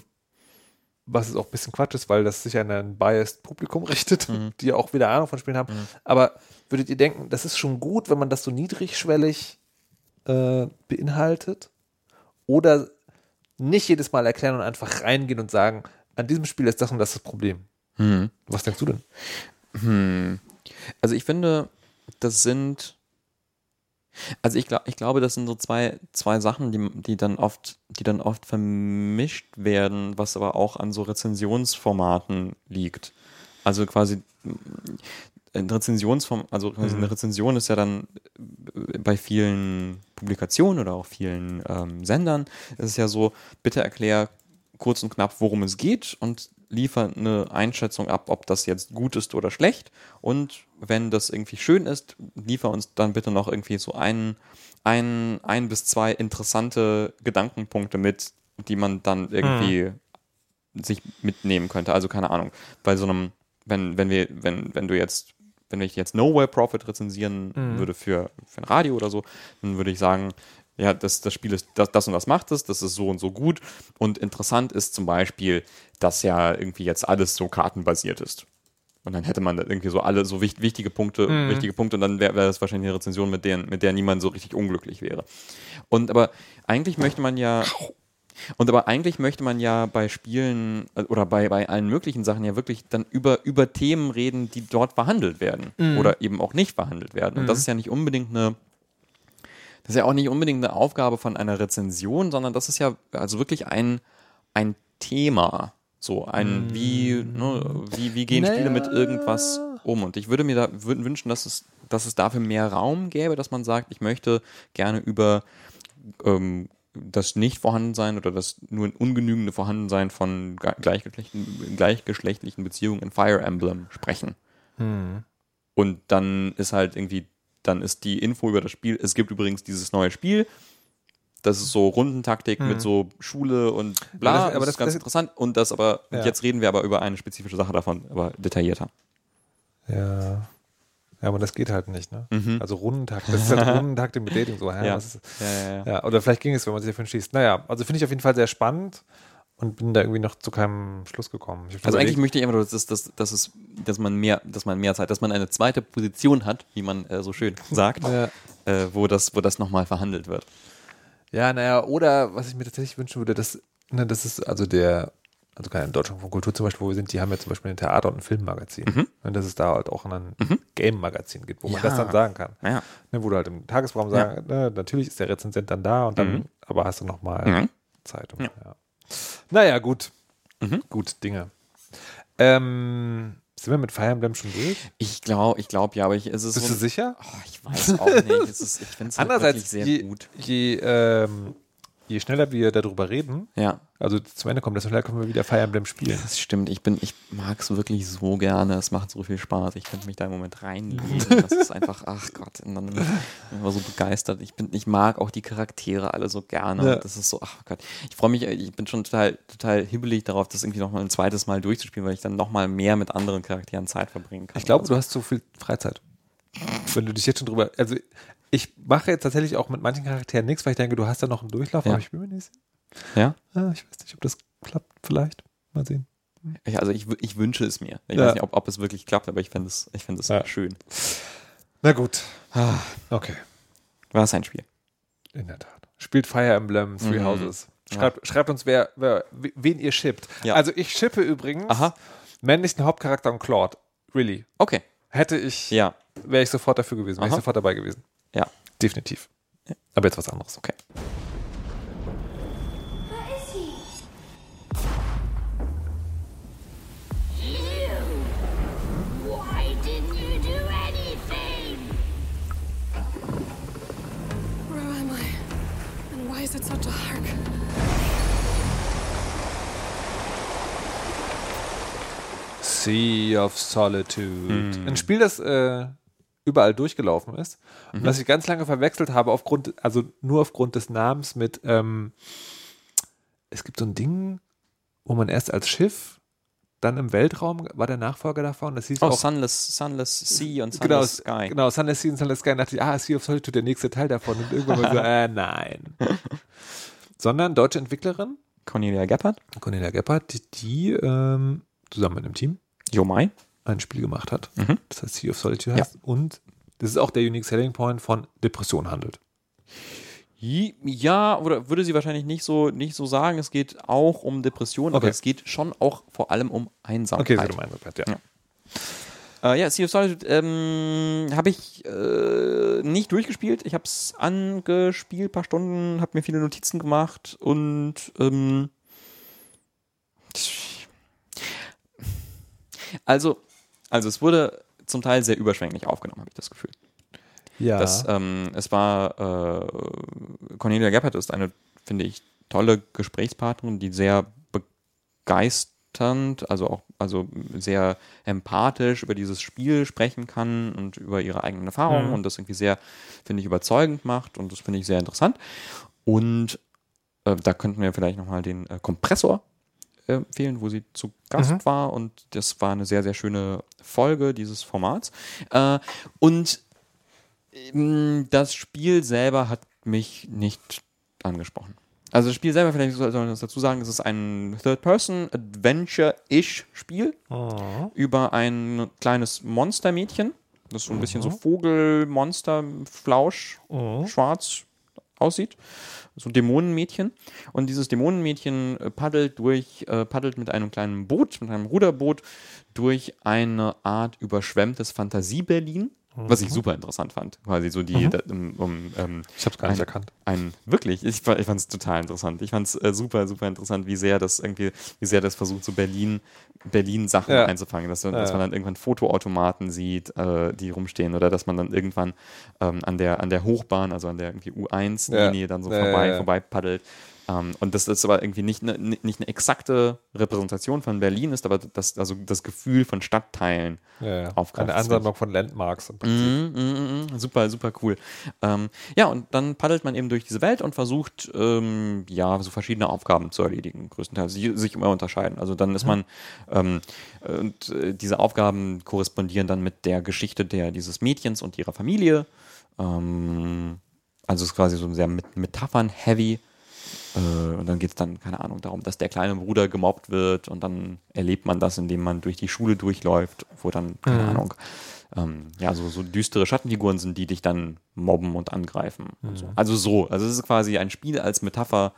was es auch ein bisschen Quatsch ist, weil das sich an ein biased Publikum (laughs) richtet, Mhm. die auch wieder Ahnung von Spielen haben. Aber würdet ihr denken, das ist schon gut, wenn man das so niedrigschwellig äh, beinhaltet? Oder nicht jedes Mal erklären und einfach reingehen und sagen, an diesem Spiel ist das und das das Problem. Mhm. Was denkst du denn? Hm. Also ich finde, das sind, also ich, glaub, ich glaube, das sind so zwei, zwei Sachen, die, die dann oft, die dann oft vermischt werden, was aber auch an so Rezensionsformaten liegt. Also quasi ein Rezensionsform, also quasi eine Rezension ist ja dann bei vielen Publikationen oder auch vielen ähm, Sendern, ist es ja so, bitte erklär kurz und knapp, worum es geht und liefer eine Einschätzung ab, ob das jetzt gut ist oder schlecht. Und wenn das irgendwie schön ist, liefer uns dann bitte noch irgendwie so ein, ein, ein bis zwei interessante Gedankenpunkte mit, die man dann irgendwie sich mitnehmen könnte. Also keine Ahnung, bei so einem, wenn, wenn wir, wenn, wenn du jetzt, wenn ich jetzt Nowhere Profit rezensieren würde für, für ein Radio oder so, dann würde ich sagen, ja, das, das Spiel ist, das, das und das macht es, das ist so und so gut. Und interessant ist zum Beispiel, dass ja irgendwie jetzt alles so kartenbasiert ist. Und dann hätte man irgendwie so alle so wicht, wichtige Punkte, wichtige Punkte und dann wäre wär das wahrscheinlich eine Rezension, mit der, mit der niemand so richtig unglücklich wäre. Und aber eigentlich möchte man ja, und aber eigentlich möchte man ja bei Spielen äh, oder bei, bei allen möglichen Sachen ja wirklich dann über, über Themen reden, die dort verhandelt werden oder eben auch nicht verhandelt werden. Und das ist ja nicht unbedingt eine, das ist ja auch nicht unbedingt eine Aufgabe von einer Rezension, sondern das ist ja also wirklich ein, ein Thema. So ein, wie, ne, wie, wie gehen Spiele mit irgendwas um? Und ich würde mir da würden wünschen, dass es, dass es dafür mehr Raum gäbe, dass man sagt, ich möchte gerne über ähm, das Nicht-Vorhandensein oder das nur ungenügende Vorhandensein von ge- gleichgeschlechtlichen, gleichgeschlechtlichen Beziehungen in Fire Emblem sprechen. Und dann ist halt irgendwie, dann ist die Info über das Spiel, es gibt übrigens dieses neue Spiel, das ist so Rundentaktik mit so Schule und bla, Aber das- das, aber ist das- ganz das- interessant. Und das aber, Ja. jetzt reden wir aber über eine spezifische Sache davon, aber detaillierter. Ja. Ja, aber das geht halt nicht, ne? Also Rundentakt, das ist halt (laughs) Rundentakte mit Dating, so, Mhm. Ist, Ja, ja, ja. ja, oder vielleicht ging es, wenn man sich dafür entschließt. Naja, also finde ich auf jeden Fall sehr spannend und bin da irgendwie noch zu keinem Schluss gekommen. Also eigentlich überlegt- möchte ich einfach nur, dass, es- dass, dass, es, dass man mehr, dass man mehr Zeit, dass man eine zweite Position hat, wie man äh, so schön (laughs) sagt, Ja. äh, wo das, wo das nochmal verhandelt wird. Ja, naja, oder was ich mir tatsächlich wünschen würde, dass, ne, das ist also der, also keine Deutschland von Kultur zum Beispiel, wo wir sind, die haben ja zum Beispiel ein Theater- und ein Filmmagazin. Und dass es da halt auch ein Game-Magazin gibt, wo man Ja. das dann sagen kann. Ja. Ne, wo du halt im Tagesprogramm sagen, ne, natürlich ist der Rezensent dann da und dann, aber hast du nochmal Mhm. Zeitung. Ja. Naja, gut. Gut, Dinge. Ähm, sind wir mit Fire Emblem schon durch? Ich glaube, ich glaube ja, aber ich, es ist Bist so du sicher? Oh, ich weiß auch nicht. Es ist, ich finde es halt wirklich Andererseits, sehr je, gut. je, ähm, je schneller wir darüber reden, Ja, also zum Ende kommen, desto schneller können wir wieder Fire Emblem spielen. das stimmt. Ich bin, ich mag es wirklich so gerne. Es macht so viel Spaß. Ich könnte mich da im Moment reinlegen. (laughs) Das ist einfach, ach Gott, und dann bin ich immer so begeistert. Ich bin, ich mag auch die Charaktere alle so gerne. Ja. Das ist so, ach Gott. Ich freue mich, ich bin schon total, total hibbelig darauf, das irgendwie nochmal ein zweites Mal durchzuspielen, weil ich dann nochmal mehr mit anderen Charakteren Zeit verbringen kann. Ich glaube, Also, du hast zu viel Freizeit. Wenn du dich jetzt schon drüber. Also, ich mache jetzt tatsächlich auch mit manchen Charakteren nichts, weil ich denke, du hast da noch einen Durchlauf, Ja. aber ich bin mir nicht sicher. ja? Ja, ich weiß nicht, ob das klappt. Vielleicht. Mal sehen. Ich, also ich, ich wünsche es mir. Ich Ja. weiß nicht, ob, ob es wirklich klappt, aber ich fände es, ich fände es Ja. schön. Na gut. Okay. War es ein Spiel? In der Tat. Spielt Fire Emblem Three Mhm. Houses. Schreibt, schreibt uns, wer, wer, wen ihr shippt. Ja. Also, ich shippe übrigens Aha. männlichen Hauptcharakter und Claude. Really. Okay. Hätte ich, Ja. wäre ich sofort dafür gewesen, wäre ich sofort dabei gewesen. Ja. Definitiv. Aber jetzt was anderes. Okay. Why didn't you do anything? Where am I? And why is it so dark? Sea of Solitude. Ein Spiel, das äh, überall durchgelaufen ist. Und was ich ganz lange verwechselt habe, aufgrund, also nur aufgrund des Namens mit, ähm, es gibt so ein Ding, wo man erst als Schiff, dann im Weltraum, war der Nachfolger davon, das hieß Oh, auch Sunless, Sunless Sea und genau, Sunless Sky. genau, Sunless Sea und Sunless Sky, und dachte ich, ah, Sea of Solitude, der nächste Teil davon. Und irgendwann mal so, (laughs) äh, nein. Sondern deutsche Entwicklerin, Cornelia Geppert. Cornelia Gebhardt, die, die ähm, zusammen mit einem Team Yomai. Ein Spiel gemacht hat. Mhm. Das heißt Sea of Solitude Ja. heißt. Und das ist auch der Unique Selling Point von Depression handelt. Ja, oder würde sie wahrscheinlich nicht so, nicht so sagen. Es geht auch um Depressionen, aber Okay. es geht schon auch vor allem um Einsamkeit. Okay, so du meinst, ja. Ja. Äh, ja, Sea of Solitude ähm, habe ich äh, nicht durchgespielt. Ich habe es angespielt, paar Stunden, habe mir viele Notizen gemacht und ähm, also, also es wurde zum Teil sehr überschwänglich aufgenommen, habe ich das Gefühl. Ja. Das, ähm, es war, äh, Cornelia Geppert ist eine, finde ich, tolle Gesprächspartnerin, die sehr begeisternd, also auch, also sehr empathisch über dieses Spiel sprechen kann und über ihre eigenen Erfahrungen Mhm. und das irgendwie sehr, finde ich, überzeugend macht und das finde ich sehr interessant. Und äh, da könnten wir vielleicht nochmal den äh, Kompressor empfehlen, wo sie zu Gast Mhm. war und das war eine sehr, sehr schöne Folge dieses Formats. Äh, und ähm, das Spiel selber hat mich nicht angesprochen. Also das Spiel selber, vielleicht soll man das dazu sagen, es ist ein Third-Person-Adventure-ish Spiel Oh. über ein kleines Monstermädchen, das so ein bisschen so Vogelmonster-Flausch, schwarz aussieht. So Dämonenmädchen. Und dieses Dämonenmädchen äh, paddelt durch, äh, paddelt mit einem kleinen Boot, mit einem Ruderboot durch eine Art überschwemmtes Fantasie-Berlin. Was ich super interessant fand. Quasi so die, da, um, um, ähm, Ich habe es gar nicht ein, erkannt. ein wirklich, ich, ich fand es total interessant. Ich fand es äh, super, super interessant, wie sehr das irgendwie, wie sehr das versucht, so Berlin, Berlin Sachen Ja. einzufangen, dass, dass Ja. man dann irgendwann Fotoautomaten sieht, äh, die rumstehen, oder dass man dann irgendwann ähm, an der an der Hochbahn, also an der irgendwie U1-Linie Ja. dann so vorbei, vorbei paddelt. Ähm, und das ist aber irgendwie nicht eine, nicht eine exakte Repräsentation von Berlin ist, aber das, also das Gefühl von Stadtteilen Ja, ja. aufgreift. Eine Ansammlung von Landmarks im Prinzip. Mhm, mhm, mhm. Super, super cool. Ähm, ja, und dann paddelt man eben durch diese Welt und versucht, ähm, ja, so verschiedene Aufgaben zu erledigen, größtenteils, die sich immer unterscheiden. Also dann ist man, ähm, und äh, diese Aufgaben korrespondieren dann mit der Geschichte der, dieses Mädchens und ihrer Familie. Ähm, also es ist quasi so sehr mit Metaphern-heavy. Äh, und dann geht es dann, keine Ahnung, darum, dass der kleine Bruder gemobbt wird und dann erlebt man das, indem man durch die Schule durchläuft, wo dann, keine Mhm. Ahnung, ähm, ja, so, so düstere Schattenfiguren sind, die dich dann mobben und angreifen. Und Mhm. so. Also so, also es ist quasi ein Spiel als Metapher,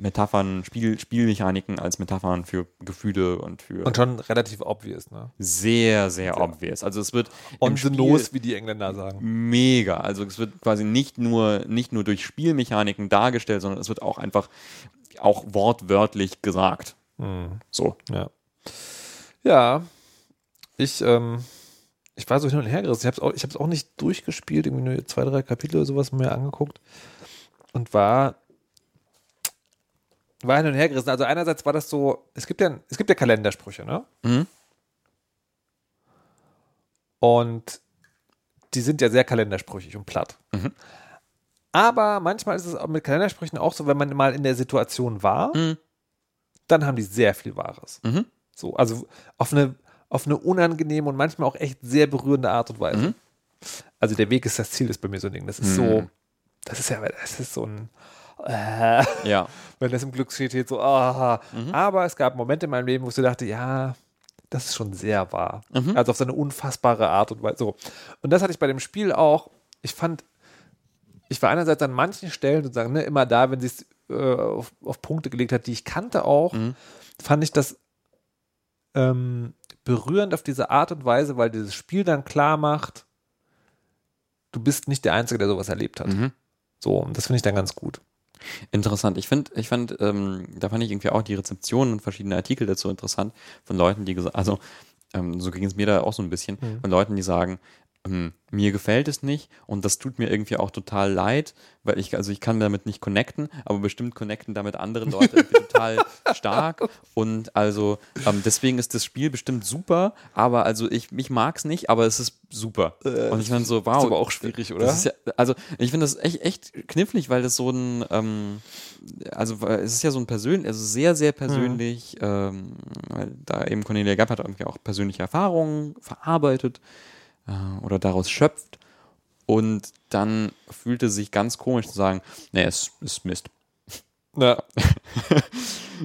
Metaphern, Spiel, Spielmechaniken als Metaphern für Gefühle und für Und schon relativ obvious, ne? sehr, sehr obvious. Also es wird On the Spiel- nose, wie die Engländer sagen. mega. Also es wird quasi nicht nur, nicht nur durch Spielmechaniken dargestellt, sondern es wird auch einfach auch wortwörtlich gesagt. So. Ja. Ja. Ich, ähm, ich war so hin und her gerissen. Ich habe es auch, ich auch nicht durchgespielt, irgendwie nur zwei, drei Kapitel oder sowas mir angeguckt und war, war hin und her gerissen. Also einerseits war das so, es gibt ja, es gibt ja Kalendersprüche, ne? Mhm. Und die sind ja sehr kalendersprüchig und platt. Mhm. Aber manchmal ist es auch mit Kalendersprüchen auch so, wenn man mal in der Situation war, Mhm. dann haben die sehr viel Wahres. Mhm. So, also auf eine, auf eine unangenehme und manchmal auch echt sehr berührende Art und Weise. Mhm. Also der Weg ist das Ziel, ist bei mir so ein Ding. Das ist so, das ist ja, das ist so ein, äh, (laughs) Ja. wenn das im Glück steht, so, ah. Mhm. Aber es gab Momente in meinem Leben, wo ich so dachte, ja, das ist schon sehr wahr. Mhm. Also auf so eine unfassbare Art und Weise. So. Und das hatte ich bei dem Spiel auch. Ich fand, ich war einerseits an manchen Stellen sozusagen ne, immer da, wenn sie es äh, auf, auf Punkte gelegt hat, die ich kannte auch, Mhm. fand ich das ähm, berührend auf diese Art und Weise, weil dieses Spiel dann klar macht, du bist nicht der Einzige, der sowas erlebt hat. Mhm. So, und das finde ich dann ganz gut. Interessant. Ich finde, ich fand, ähm, da fand ich irgendwie auch die Rezeptionen und verschiedene Artikel dazu interessant von Leuten, die gesagt, also ähm, so ging es mir da auch so ein bisschen, Mhm. von Leuten, die sagen, ähm, mir gefällt es nicht und das tut mir irgendwie auch total leid, weil ich, also ich kann damit nicht connecten, aber bestimmt connecten damit andere (laughs) Leute total stark und also ähm, deswegen ist das Spiel bestimmt super, aber also ich, ich mag es nicht, aber es ist super. und ich meine so, wow. Äh, ist aber auch schwierig, oder? Ja, also ich finde das echt, echt knifflig, weil das so ein, ähm, also es ist ja so ein persönlich, also sehr, sehr persönlich, ähm, weil da eben Cornelia Gapp hat irgendwie auch persönliche Erfahrungen verarbeitet äh, oder daraus schöpft und dann fühlte es sich ganz komisch zu sagen, nee, es ist Mist. Ja. (laughs)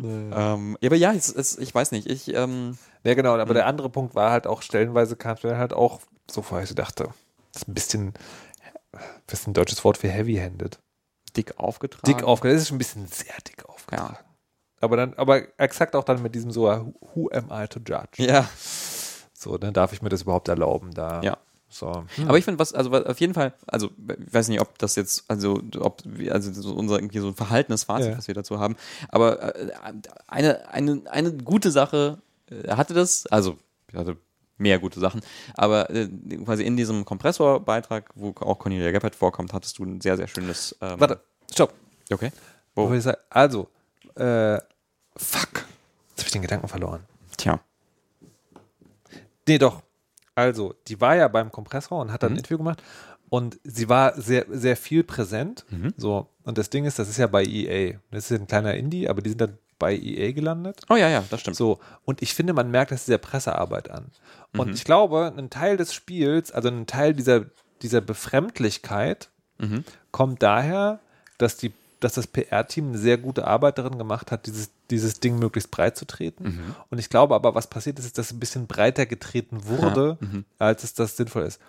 Ähm, aber ja, es, es, ich weiß nicht, ich, ähm, Ja, genau, aber der andere Punkt war halt auch, stellenweise kam es mir halt auch so vor, ich so dachte, das ist ein bisschen, was ist ein deutsches Wort für heavy-handed? dick aufgetragen. Dick aufgetragen, das ist schon ein bisschen sehr dick aufgetragen. Ja. Aber dann, aber exakt auch dann mit diesem so, who am I to judge? Ja. So, dann darf ich mir das überhaupt erlauben, da. Ja. So. Aber ich finde, was, also was auf jeden Fall, also ich weiß nicht, ob das jetzt, also ob wir, also so unser irgendwie so ein verhaltenes Fazit, Ja. was wir dazu haben, aber äh, eine, eine, eine gute Sache äh, hatte das, also ich hatte mehr gute Sachen, aber äh, quasi in diesem Kompressorbeitrag, wo auch Cornelia Gappert vorkommt, hattest du ein sehr, sehr schönes. Ähm, Warte, stopp. Okay. Sagen? Also, äh, fuck. Jetzt habe ich den Gedanken verloren. Tja. Nee, doch. Also, die war ja beim Kompressor und hat dann ein Interview gemacht und sie war sehr, sehr viel präsent. So, und das Ding ist, das ist ja bei EA. Das ist ein kleiner Indie, aber die sind dann bei EA gelandet. Oh ja, ja, das stimmt. So, und ich finde, man merkt das dieser Pressearbeit an. Und ich glaube, ein Teil des Spiels, also ein Teil dieser, dieser Befremdlichkeit, kommt daher, dass die dass das PR-Team eine sehr gute Arbeit darin gemacht hat, dieses, dieses Ding möglichst breit zu treten. Und ich glaube aber, was passiert ist, ist, dass es ein bisschen breiter getreten wurde, als es das sinnvoll ist.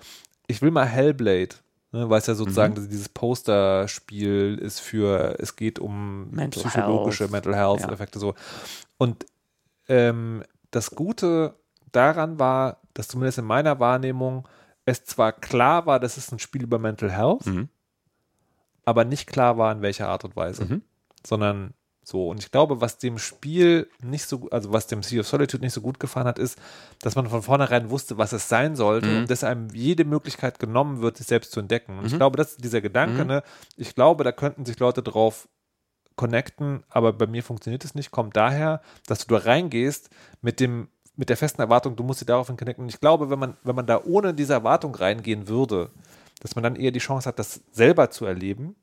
Ich will mal Hellblade, ne, weil es ja sozusagen dieses Posterspiel ist für, es geht um Mental psychologische Health. Mental Health Ja. Effekte so. Und ähm, das Gute daran war, dass zumindest in meiner Wahrnehmung es zwar klar war, dass es ein Spiel über Mental Health, Mhm. Aber nicht klar war, in welcher Art und Weise. Mhm. Sondern so. Und ich glaube, was dem Spiel nicht so, also was dem Sea of Solitude nicht so gut gefallen hat, ist, dass man von vornherein wusste, was es sein sollte Mhm. und dass einem jede Möglichkeit genommen wird, sich selbst zu entdecken. Und ich Mhm. glaube, das ist dieser Gedanke, Mhm. ne? Ich glaube, da könnten sich Leute drauf connecten, aber bei mir funktioniert es nicht, kommt daher, dass du da reingehst mit dem mit der festen Erwartung, du musst sie daraufhin connecten. Und ich glaube, wenn man, wenn man da ohne diese Erwartung reingehen würde, dass man dann eher die Chance hat, das selber zu erleben.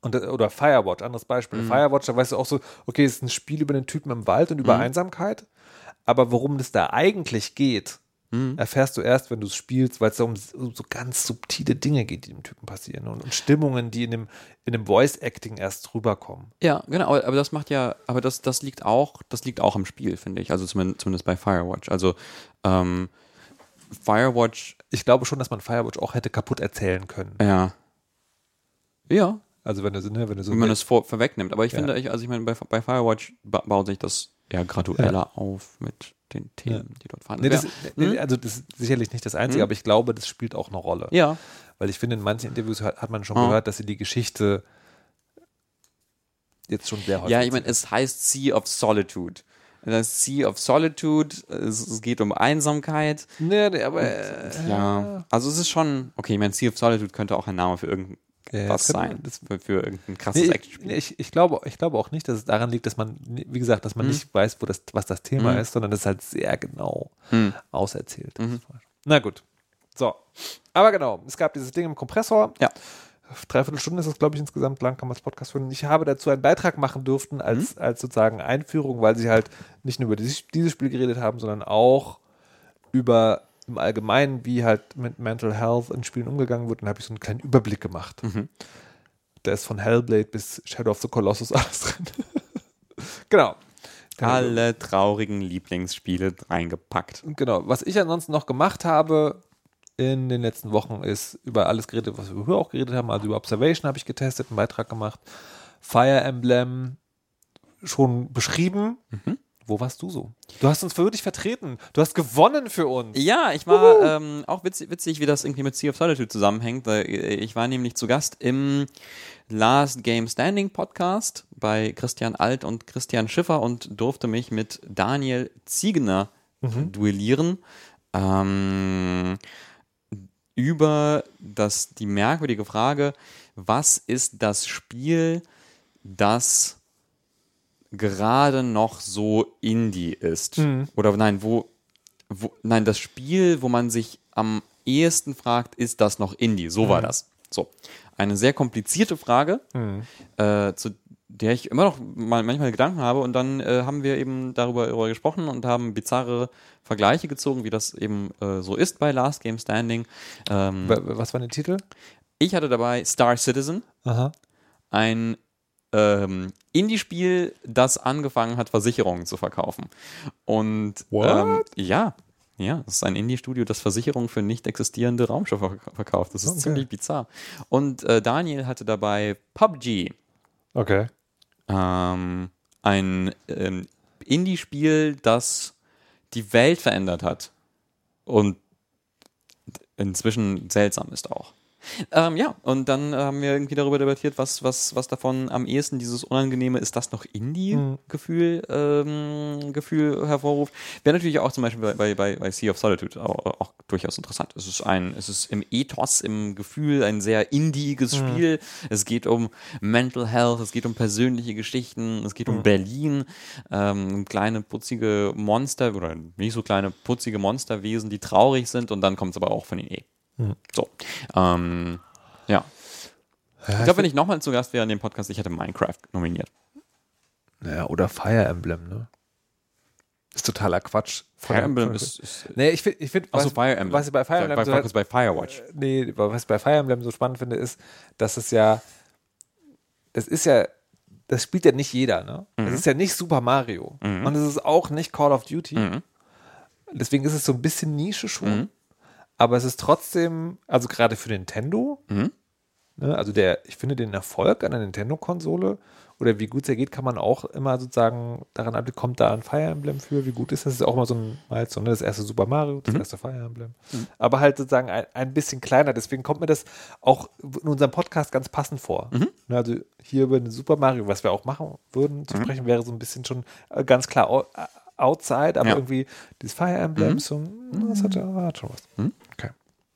Und, das- oder Firewatch, anderes Beispiel. Firewatch, da weißt du auch so, okay, es ist ein Spiel über den Typen im Wald und über Einsamkeit. Aber worum es da eigentlich geht, erfährst du erst, wenn du es spielst, weil es da um, um so ganz subtile Dinge geht, die dem Typen passieren. Und, und Stimmungen, die in dem, in dem Voice-Acting erst rüberkommen. Ja, genau, aber, aber das macht ja, aber das, das liegt auch, das liegt auch im Spiel, finde ich. Also zumindest, zumindest bei Firewatch. Also ähm, Firewatch, Ich glaube schon, dass man Firewatch auch hätte kaputt erzählen können. ja. Ja, Also wenn du, so- ne, wenn du so wenn man es vor, vorwegnimmt. Aber ich Ja. finde, ich, also ich meine, bei, bei Firewatch ba baut sich das eher gradueller auf mit den Themen, die dort Nee, das, sind. nee, also das ist sicherlich nicht das Einzige, Hm? aber ich glaube, das spielt auch eine Rolle. Ja. Weil ich finde, in manchen Interviews hat, hat man schon Ah. gehört, dass sie die Geschichte jetzt schon sehr häufig. Ja, ich meine, es heißt Sea of Solitude. Das Sea of Solitude, es, es geht um Einsamkeit. nee, nee, aber äh, Ja, also es ist schon, okay, ich meine, Sea of Solitude könnte auch ein Name für irgendwas Ja, das könnte- sein. das- für, für irgendein krasses nee, ich, Actionspiel. nee, ich, ich, glaube, ich glaube auch nicht, dass es daran liegt, dass man, wie gesagt, dass man nicht weiß, wo das, was das Thema Mhm. ist, sondern das ist halt sehr genau Mhm. auserzählt. Mhm. Na gut. So. Aber genau, es gab dieses Ding im Kompressor. Ja. Dreiviertel Stunde ist es, glaube ich, insgesamt lang, kann man als Podcast führen. Ich habe dazu einen Beitrag machen dürfen als, als sozusagen Einführung, weil sie halt nicht nur über dieses, dieses Spiel geredet haben, sondern auch über im Allgemeinen, wie halt mit Mental Health in Spielen umgegangen wird. Und da habe ich so einen kleinen Überblick gemacht. Da ist von Hellblade bis Shadow of the Colossus (laughs) alles drin. genau. Alle traurigen Lieblingsspiele reingepackt. Genau. Was ich ansonsten noch gemacht habe in den letzten Wochen ist über alles geredet, was wir auch geredet haben. Also über Observation habe ich getestet, einen Beitrag gemacht. Fire Emblem schon beschrieben. Wo warst du so? Du hast uns würdig vertreten. Du hast gewonnen für uns. Ja, ich war ähm, auch witzig, witzig, wie das irgendwie mit Sea of Solitude zusammenhängt. äh, Ich war nämlich zu Gast im Last Game Standing Podcast bei Christian Alt und Christian Schiffer und durfte mich mit Daniel Ziegener duellieren. Ähm, über das, die merkwürdige Frage, was ist das Spiel, das gerade noch so Indie ist? Oder nein, wo, wo, nein, das Spiel, wo man sich am ehesten fragt, ist das noch Indie? So war das. So. Eine sehr komplizierte Frage, äh, zu der ich immer noch mal manchmal Gedanken habe. Und dann äh, haben wir eben darüber, darüber gesprochen und haben bizarre Vergleiche gezogen, wie das eben äh, so ist bei Last Game Standing. Ähm, Wa- Was war der Titel? ich hatte dabei Star Citizen, Aha. ein ähm, Indie-Spiel, das angefangen hat, Versicherungen zu verkaufen. Und ähm, ja, ja, es ist ein Indie-Studio, das Versicherungen für nicht existierende Raumschiffe verk- verkauft. Das ist Okay. ziemlich bizarr. Und äh, Daniel hatte dabei PUBG, Okay. Ähm, ein ähm, Indie-Spiel, das die Welt verändert hat und inzwischen seltsam ist auch. Ähm, ja, und dann äh, haben wir irgendwie darüber debattiert, was, was, was davon am ehesten dieses Unangenehme ist, das noch Indie-Gefühl ähm, Gefühl hervorruft. Wäre natürlich auch zum Beispiel bei, bei, bei, Sea of Solitude auch, auch durchaus interessant. Es ist ein, es ist im Ethos, im Gefühl ein sehr indiges Spiel. Es geht um Mental Health, es geht um persönliche Geschichten, es geht um Berlin, ähm, kleine putzige Monster oder nicht so kleine putzige Monsterwesen, die traurig sind und dann kommt es aber auch von den So. Ähm, ja. Ich glaube, wenn ich nochmal zu Gast wäre in dem Podcast, ich hätte Minecraft nominiert. Naja, oder Fire Emblem, ne? Ist totaler Quatsch. Fire Emblem ist, ist Nee, ich finde, ich find, was, Fire Emblem. was ich bei Fire Emblem bei, so bei, halt- bei Firewatch. Nee, was ich bei Fire Emblem so spannend finde, ist, dass es ja, das ist ja, das spielt ja nicht jeder, ne? Mhm. Es ist ja nicht Super Mario. Und es ist auch nicht Call of Duty. Mhm. Deswegen ist es so ein bisschen Nische schon. Aber es ist trotzdem, also gerade für Nintendo, Mhm. ne, also der, ich finde den Erfolg an der Nintendo-Konsole oder wie gut es ergeht, kann man auch immer sozusagen daran ab, kommt da ein Fire Emblem für, wie gut ist das? Das ist auch mal so ein Milestone, ne? das erste Super Mario, Mhm. das erste Fire Emblem. Aber halt sozusagen ein, ein bisschen kleiner, deswegen kommt mir das auch in unserem Podcast ganz passend vor. Mhm. Ne, Also hier über den Super Mario, was wir auch machen würden, Mhm. zu sprechen, wäre so ein bisschen schon äh, ganz klar au- outside, aber Ja. irgendwie dieses Fire Emblem, so, hm, das hat, hat schon was.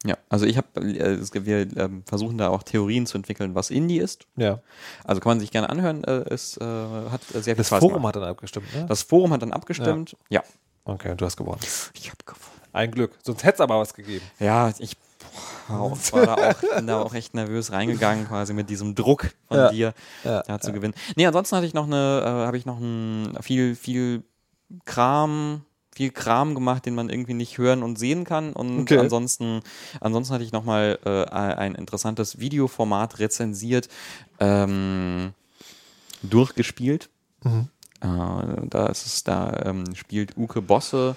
Ja, also ich habe, äh, wir ähm, versuchen da auch Theorien zu entwickeln, was Indie ist. Ja. Also kann man sich gerne anhören. Äh, es äh, hat sehr viel Das Spaß Forum gemacht. hat dann abgestimmt, ne? Das Forum hat dann abgestimmt. Ja. okay, du hast gewonnen. Ich habe gewonnen. Ein Glück. Sonst hätte es aber was gegeben. Ja, ich boah, war da auch, bin da auch echt nervös reingegangen, quasi mit diesem Druck von Ja. dir, Ja, da zu gewinnen. Nee, ansonsten hatte ich noch eine, habe ich noch ein, viel, viel Kram, viel Kram gemacht, den man irgendwie nicht hören und sehen kann. Und Okay. ansonsten, ansonsten hatte ich noch mal äh, ein interessantes Videoformat rezensiert, ähm, durchgespielt. Mhm. Äh, da ist es, da ähm, spielt Uke Bosse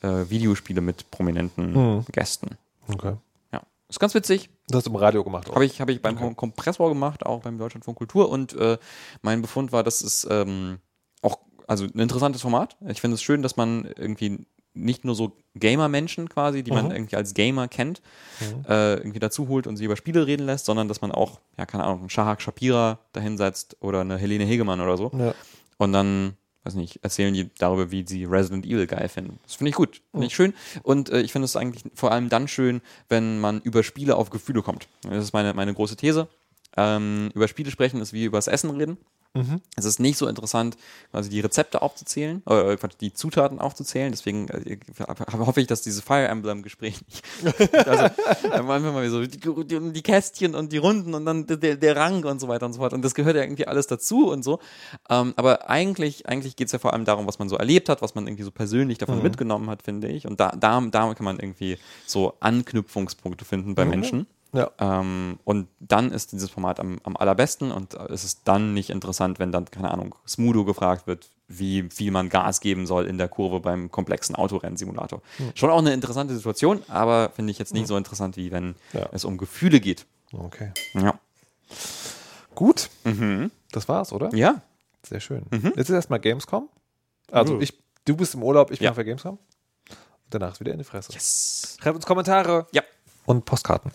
äh, Videospiele mit prominenten Mhm. Gästen. Okay. Ja, ist ganz witzig. Das hast du im Radio gemacht. Habe ich, hab ich beim Kom Kompressor gemacht, auch beim Deutschlandfunk Kultur. Und äh, mein Befund war, dass es ähm, auch, also ein interessantes Format. Ich finde es schön, dass man irgendwie nicht nur so Gamer-Menschen quasi, die man Mhm. irgendwie als Gamer kennt, äh, irgendwie dazu holt und sie über Spiele reden lässt, sondern dass man auch, ja, keine Ahnung, einen Shahak Shapira dahinsetzt oder eine Helene Hegemann oder so. Ja. Und dann, weiß nicht, erzählen die darüber, wie sie Resident Evil geil finden. Das finde ich gut, finde ich schön. Und äh, ich finde es eigentlich vor allem dann schön, wenn man über Spiele auf Gefühle kommt. Das ist meine, meine große These. Ähm, über Spiele sprechen ist wie über das Essen reden. Es ist nicht so interessant, quasi die Rezepte aufzuzählen, äh, Quatsch, die Zutaten aufzuzählen. Deswegen äh, hoffe ich, dass diese Fire Emblem-Gespräche nicht. (laughs) also, äh, manchmal mal so die, die, Kästchen und die Runden und dann der, der Rang und so weiter und so fort. Und das gehört ja irgendwie alles dazu und so. Ähm, aber eigentlich, eigentlich geht es ja vor allem darum, was man so erlebt hat, was man irgendwie so persönlich davon mitgenommen hat, finde ich. Und da, da, da kann man irgendwie so Anknüpfungspunkte finden bei Menschen. Ja. Ähm, und dann ist dieses Format am, am allerbesten und äh, es ist dann nicht interessant, wenn dann, keine Ahnung, Smudo gefragt wird, wie viel man Gas geben soll in der Kurve beim komplexen Autorennsimulator. Schon auch eine interessante Situation, aber finde ich jetzt nicht so interessant, wie wenn Ja. es um Gefühle geht. Okay. Ja. Gut. Das war's, oder? Mhm. Ja. Sehr schön. Jetzt ist erstmal Gamescom. Also Uh. ich, du bist im Urlaub, ich bin Ja. auf der Gamescom. Danach ist wieder in die Fresse. Yes. Schreibt uns Kommentare Ja. und Postkarten.